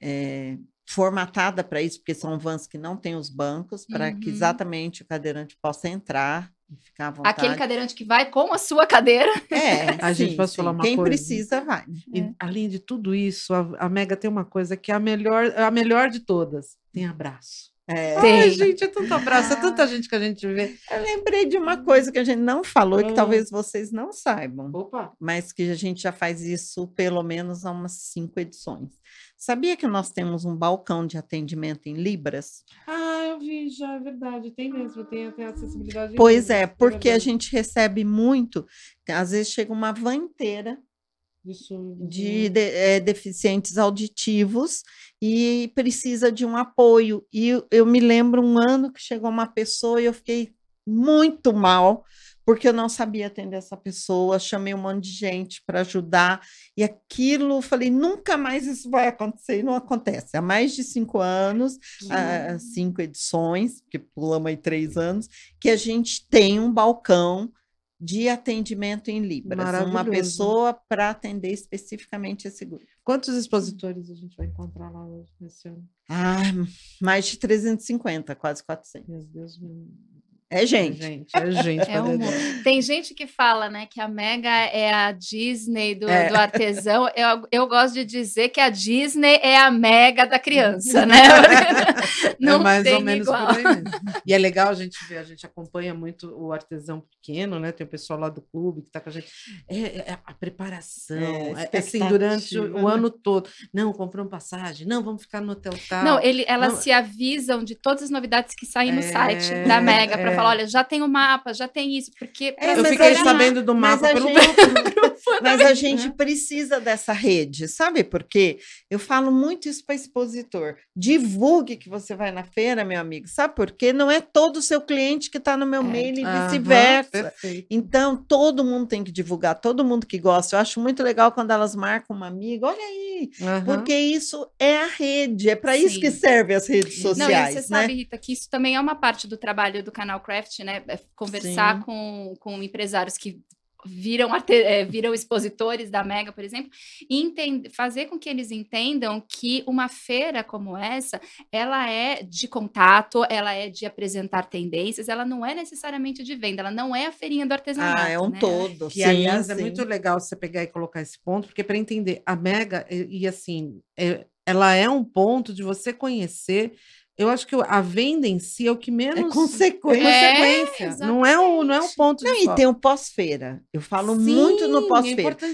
é, formatada para isso, porque são vans que não têm os bancos, para que Uhum. exatamente o cadeirante possa entrar e ficar à vontade. Aquele cadeirante que vai com a sua cadeira. É, A gente sim, sim. falar uma Quem coisa? precisa, vai. E, além de tudo isso, a, a Mega tem uma coisa que é a melhor, a melhor de todas. Tem abraço. É, Tem. Ai, gente, é tanto abraço, é tanta gente que a gente vê. eu lembrei de uma coisa que a gente não falou e que Ah. talvez vocês não saibam, Opa! mas que a gente já faz isso pelo menos há umas cinco edições. Sabia que nós temos um balcão de atendimento em Libras? Ah, eu vi já, é verdade. Tem mesmo, tem, tem acessibilidade. Pois mesmo, é, porque a gente recebe muito, às vezes chega uma van inteira de, de- eh, deficientes auditivos e precisa de um apoio. E eu, eu me lembro um ano que chegou uma pessoa e eu fiquei muito mal, porque eu não sabia atender essa pessoa, chamei um monte de gente para ajudar, e aquilo, falei, nunca mais isso vai acontecer, e não acontece. Há mais de cinco anos, ah, cinco edições, que pulamos aí três anos, que a gente tem um balcão de atendimento em Libras, uma pessoa para atender especificamente esse grupo. Quantos expositores a gente vai encontrar lá hoje, nesse ano? Ah, mais de 350, quase 400. Meu Deus, meu- É gente. gente, é gente. É pra um dedéu. mundo. Tem gente que fala, né, que a Mega é a Disney do, É. do artesão. Eu, eu gosto de dizer que a Disney é a Mega da criança, né? Não é mais tem ou menos igual. por aí mesmo. E é legal a gente ver, a gente acompanha muito o artesão pequeno, né? Tem o pessoal lá do clube que está com a gente. É, é a preparação, É, é, assim, durante o, o né? ano todo. Não, comprou uma passagem, não, vamos ficar no hotel tal. Não, ele, elas Não. se avisam de todas as novidades que saem no É, site da Mega para é. falar, olha, já tem o mapa, já tem isso, porque É, eu fiquei sabendo do mapa pelo gente, mas a gente precisa dessa rede, sabe por quê? Eu falo muito isso para expositor. Divulgue que você vai na feira, meu amigo. Sabe por quê? Não é todo o seu cliente que está no meu É. mail e vice-versa. Então, todo mundo tem que divulgar, todo mundo que gosta. Eu acho muito legal quando elas marcam uma amiga, olha aí, Aham. porque isso é a rede, é para isso que servem as redes Não, e sociais, você né? sabe, Rita, que isso também é uma parte do trabalho do canal Craft, né? É Conversar Sim. com, com empresários que viram, arte- é, viram expositores da Mega, por exemplo, e fazer com que eles entendam que uma feira como essa, ela é de contato, ela é de apresentar tendências, ela não é necessariamente de venda, ela não é a feirinha do artesanato. Ah, é um né? todo. Sim, aliás, é sim. muito legal você pegar e colocar esse ponto, porque para entender, a Mega, e, e assim, é- ela é um ponto de você conhecer. Eu acho que a venda em si é o que É menos. consequência. É, consequência. não, é o, não é um ponto Não, de e foco. tem o pós-feira. Eu falo muito no Sim, é pós-feira. Você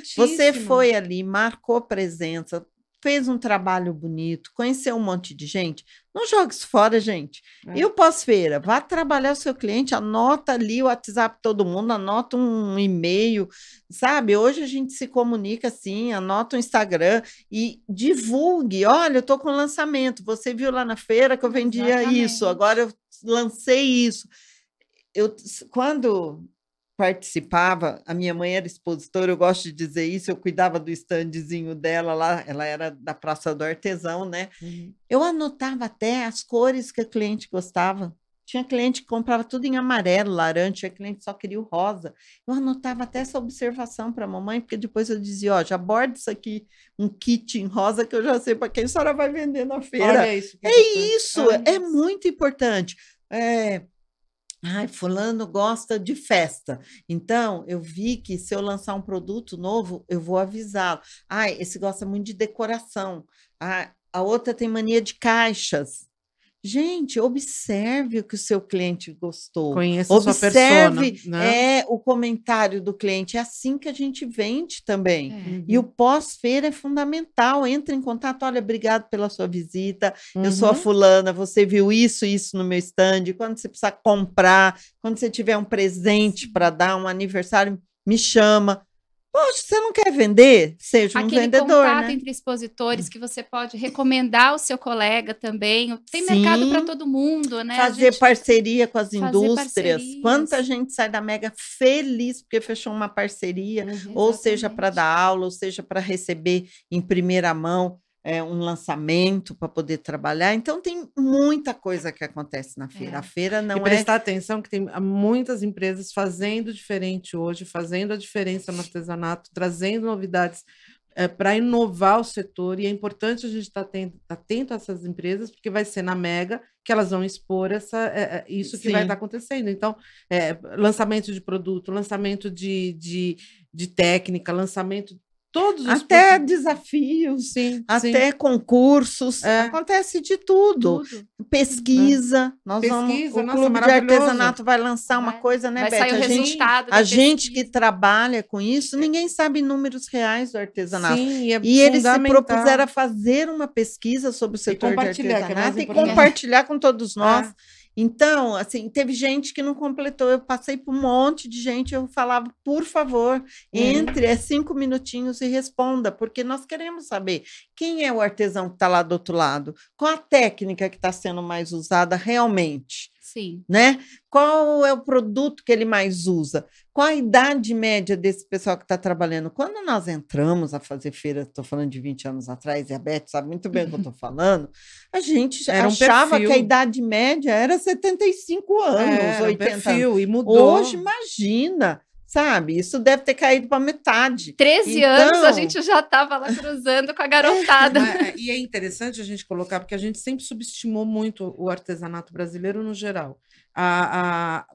importantíssimo. foi ali, marcou presença, fez um trabalho bonito, conheceu um monte de gente. Não jogue isso fora, gente. É. E o pós-feira? Vá trabalhar o seu cliente, anota ali o WhatsApp todo mundo, anota um e-mail, sabe? Hoje a gente se comunica assim, anota o Instagram e divulgue. Olha, eu estou com lançamento. Você viu lá na feira que eu vendia isso, Exatamente. agora eu lancei isso. Eu, quando participava, a minha mãe era expositora, eu gosto de dizer isso, eu cuidava do standzinho dela lá, ela era da Praça do Artesão, né? Uhum. Eu anotava até as cores que a cliente gostava. Tinha cliente que comprava tudo em amarelo, laranja, tinha cliente que só queria o rosa. Eu anotava até essa observação para a mamãe, porque depois eu dizia, ó, já borda isso aqui, um kit em rosa que eu já sei para quem a senhora vai vender na feira. Olha isso. É isso, é isso. muito importante. É, Ai, fulano gosta de festa. Então, eu vi que se eu lançar um produto novo, eu vou avisá-lo. Ai, esse gosta muito de decoração. Ah, a outra tem mania de caixas. Gente, observe o que o seu cliente gostou. Conheça a sua Observe persona. Né? é o comentário do cliente. É assim que a gente vende também. É. E o pós-feira é fundamental. Entre em contato. Olha, obrigado pela sua visita. Eu sou a Uhum. fulana, você viu isso, isso no meu stand. Quando você precisar comprar, quando você tiver um presente para dar, um aniversário, me chama. Poxa, você não quer vender? Seja um Aquele vendedor, contato né? entre expositores que você pode recomendar ao seu colega também. Tem Sim. mercado para todo mundo, né? Fazer gente- parceria com as indústrias. Quanta parcerias. gente sai da Mega feliz porque fechou uma parceria, Uhum. ou seja para dar aula, ou seja para receber em primeira mão é, um lançamento para poder trabalhar. Então tem muita coisa que acontece na feira. É. A feira não e é prestar atenção que tem muitas empresas fazendo diferente hoje, fazendo a diferença no artesanato, trazendo novidades para inovar o setor. E é importante a gente estar atento, atento a essas empresas, porque vai ser na Mega que elas vão expor essa, é, é, isso que vai Sim. estar acontecendo. Então, é, lançamento de produto, lançamento de, de, de técnica, lançamento. Todos os até desafios, sim, sim. até concursos, É. acontece de tudo. Tudo. Pesquisa, nós Pesquisa, vamos, o nossa, clube de artesanato vai lançar uma Vai- coisa, né, Vai Beth? A gente, a gente que trabalha com isso, ninguém sabe números reais do artesanato. Sim, é E eles se propuseram a fazer uma pesquisa sobre o setor de é artesanato e compartilhar com todos nós. É. Então, assim, teve gente que não completou. Eu passei por um monte de gente. Eu falava, por favor, entre é cinco minutinhos e responda, porque nós queremos saber quem é o artesão que está lá do outro lado, qual a técnica que está sendo mais usada realmente. Sim. né? Qual é o produto que ele mais usa? Qual a idade média desse pessoal que está trabalhando? Quando nós entramos a fazer feira, estou falando de 20 anos atrás, e a Beth sabe muito bem o que eu estou falando, a gente Era um achava que a idade média era 75 anos, É, era um 80 anos. perfil, e mudou. Hoje, imagina, sabe? Isso deve ter caído para metade. 13 Então- anos a gente já estava lá cruzando com a garotada. Mas, e é interessante a gente colocar, porque a gente sempre subestimou muito o artesanato brasileiro no geral. A, a-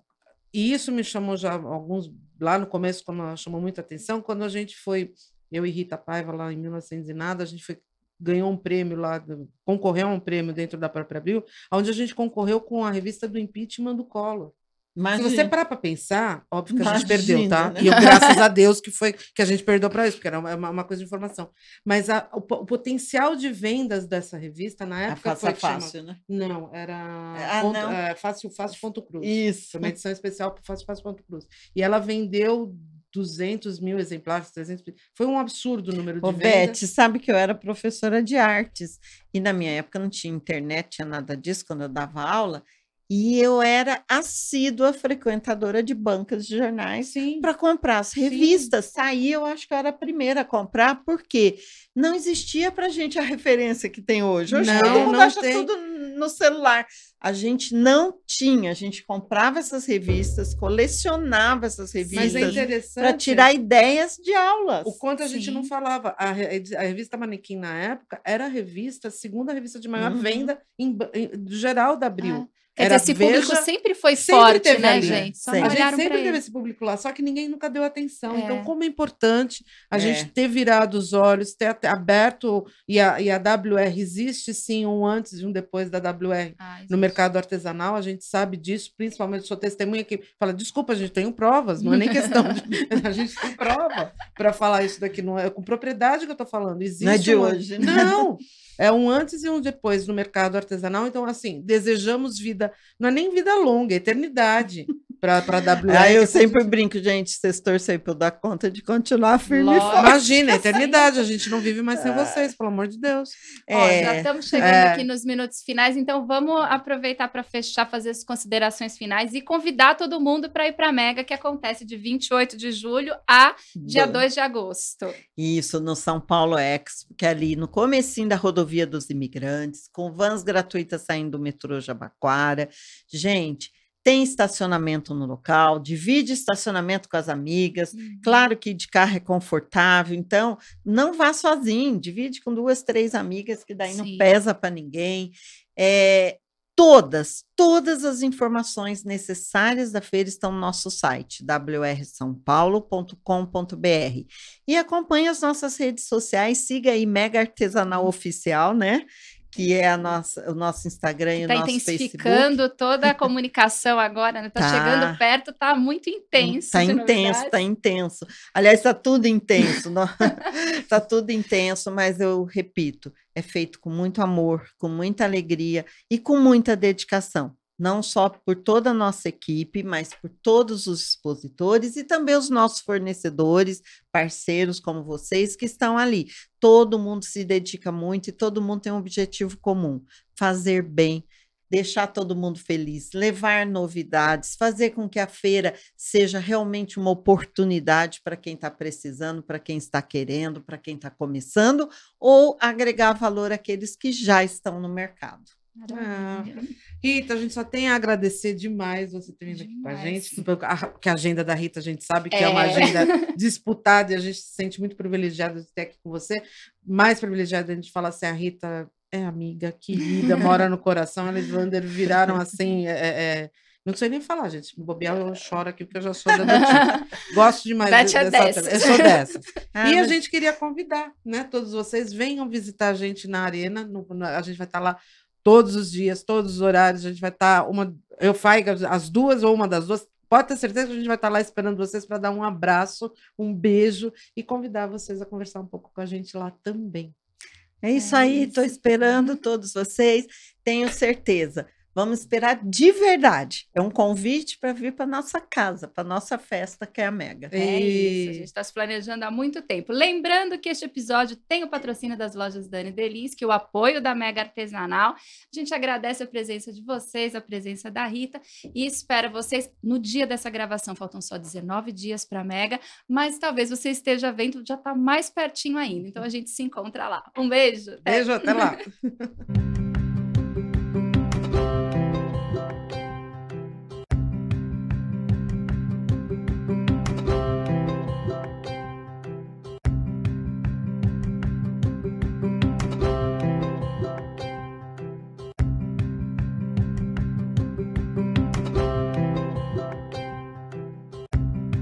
e isso me chamou já alguns lá no começo, como chamou muita atenção, quando a gente foi, eu e Rita Paiva, lá em 1900 e nada, a gente foi, ganhou um prêmio lá, concorreu a um prêmio dentro da própria Abril, onde a gente concorreu com a revista do impeachment do Collor. Se Imagina. você parar para pensar, óbvio que a gente perdeu, tá? Imagina, né? E eu, graças a Deus que foi que a gente perdeu para isso, porque era uma, uma coisa de informação. Mas a- o, o potencial de vendas dessa revista na A época faça foi que chama- fácil, né? Não, era Ah, ponto, não? é, fácil, fácil ponto cruz. Isso. Foi uma edição especial para fácil, fácil ponto cruz. E ela vendeu 200 mil exemplares, 300 mil. Foi um absurdo o número de Ô, vendas. Beth, sabe que eu era professora de artes e na minha época não tinha internet, tinha nada disso quando eu dava aula, e eu era assídua frequentadora de bancas de jornais Sim. para comprar as revistas. Saí, eu acho que eu era a primeira a comprar, porque não existia para gente a referência que tem hoje. Hoje Não, todo mundo não acha tem. tudo no celular. A gente não tinha, a gente comprava essas revistas, colecionava essas é revistas interessante. para tirar ideias de aulas. O quanto a gente Sim. não falava. A, a revista Manequim, na época, era a revista, a segunda revista de maior Uhum. venda em, em- geral da Abril. Ah, Quer Era dizer, esse público Veja, sempre foi sempre forte, teve né, ali. gente? Só Sempre. A gente sempre teve ele. esse público lá, só que ninguém nunca deu atenção. É. Então, como é importante a É. gente ter virado os olhos, ter aberto, e a, e a WR existe sim um antes e um depois da WR Ah, no mercado artesanal, a gente sabe disso, principalmente sou testemunha que fala, desculpa, a gente tem provas, não é nem questão de... a gente tem prova para falar isso daqui, não é com propriedade que eu estou falando, existe Não é de um- hoje, né? Não, é um antes e um depois no mercado artesanal, então assim, desejamos vida, não é nem vida longa, é eternidade para a WR. Ah, eu sempre brinco, gente, vocês torcem para eu dar conta de continuar firme e Lógico. forte. Imagina, eternidade, a gente não vive mais sem vocês, pelo amor de Deus. Ó, já É, estamos chegando É. aqui nos minutos finais, então vamos aproveitar para fechar, fazer as considerações finais e convidar todo mundo para ir para a Mega, que acontece de 28 de julho a dia Bom. 2 de agosto. Isso, no São Paulo Expo, que é ali no comecinho da rodovia dos imigrantes, com vans gratuitas saindo do metrô Jabaquara. Gente, tem estacionamento no local, divide estacionamento com as amigas. Claro que de carro é confortável, então não vá sozinho, divide com duas, três amigas, que daí Sim. não pesa para ninguém. É, todas, todas as informações necessárias da feira estão no nosso site, wrsaopaulo.com.br. E acompanhe as nossas redes sociais, siga aí Mega Artesanal Oficial, né? Que é a nossa, o nosso Instagram e o Está nosso Facebook. Tá intensificando toda a comunicação agora, né? Tá, Tá. chegando perto, tá muito intenso. Tá de intenso, novidades. tá intenso. Aliás, tá tudo intenso. não- tá tudo intenso, mas eu repito, é feito com muito amor, com muita alegria e com muita dedicação. Não só por toda a nossa equipe, mas por todos os expositores e também os nossos fornecedores, parceiros como vocês que estão ali. Todo mundo se dedica muito e todo mundo tem um objetivo comum: fazer bem, deixar todo mundo feliz, levar novidades, fazer com que a feira seja realmente uma oportunidade para quem está precisando, para quem está querendo, para quem está começando, ou agregar valor àqueles que já estão no mercado. Maravilha. Rita, a gente só tem a agradecer demais você ter vindo aqui com a gente, porque a, a agenda da Rita a gente sabe que é, uma É. agenda disputada e a gente se sente muito privilegiado de ter aqui com você. Mais privilegiado a gente falar assim, a Rita é amiga, querida, mora no coração, ela e Wander viraram assim, é, é, é, não sei nem falar, gente. Me bobear, eu choro aqui, porque eu já sou da tipo. Gosto demais Beth de- é dessa. dessas. Eu sou dessa. Ah, e a mas- gente queria convidar, né? Todos vocês venham visitar a gente na arena. no- no- a gente vai estar lá todos os dias, todos os horários. A gente vai estar uma, eu faço as duas ou uma das duas. Pode ter certeza que a gente vai estar lá esperando vocês para dar um abraço, um beijo e convidar vocês a conversar um pouco com a gente lá também. É isso É aí, estou esperando todos vocês. Tenho certeza. Vamos esperar de verdade. É um convite para vir para nossa casa, para nossa festa, que é a Mega. É isso, a gente está se planejando há muito tempo. Lembrando que este episódio tem o patrocínio das lojas Dani Delis, que o apoio da Mega Artesanal. A gente agradece a presença de vocês, a presença da Rita e espera vocês no dia dessa gravação. Faltam só 19 dias para a Mega, mas talvez você esteja vendo, já está mais pertinho ainda. Então a gente se encontra lá. Um beijo. Beijo, até lá.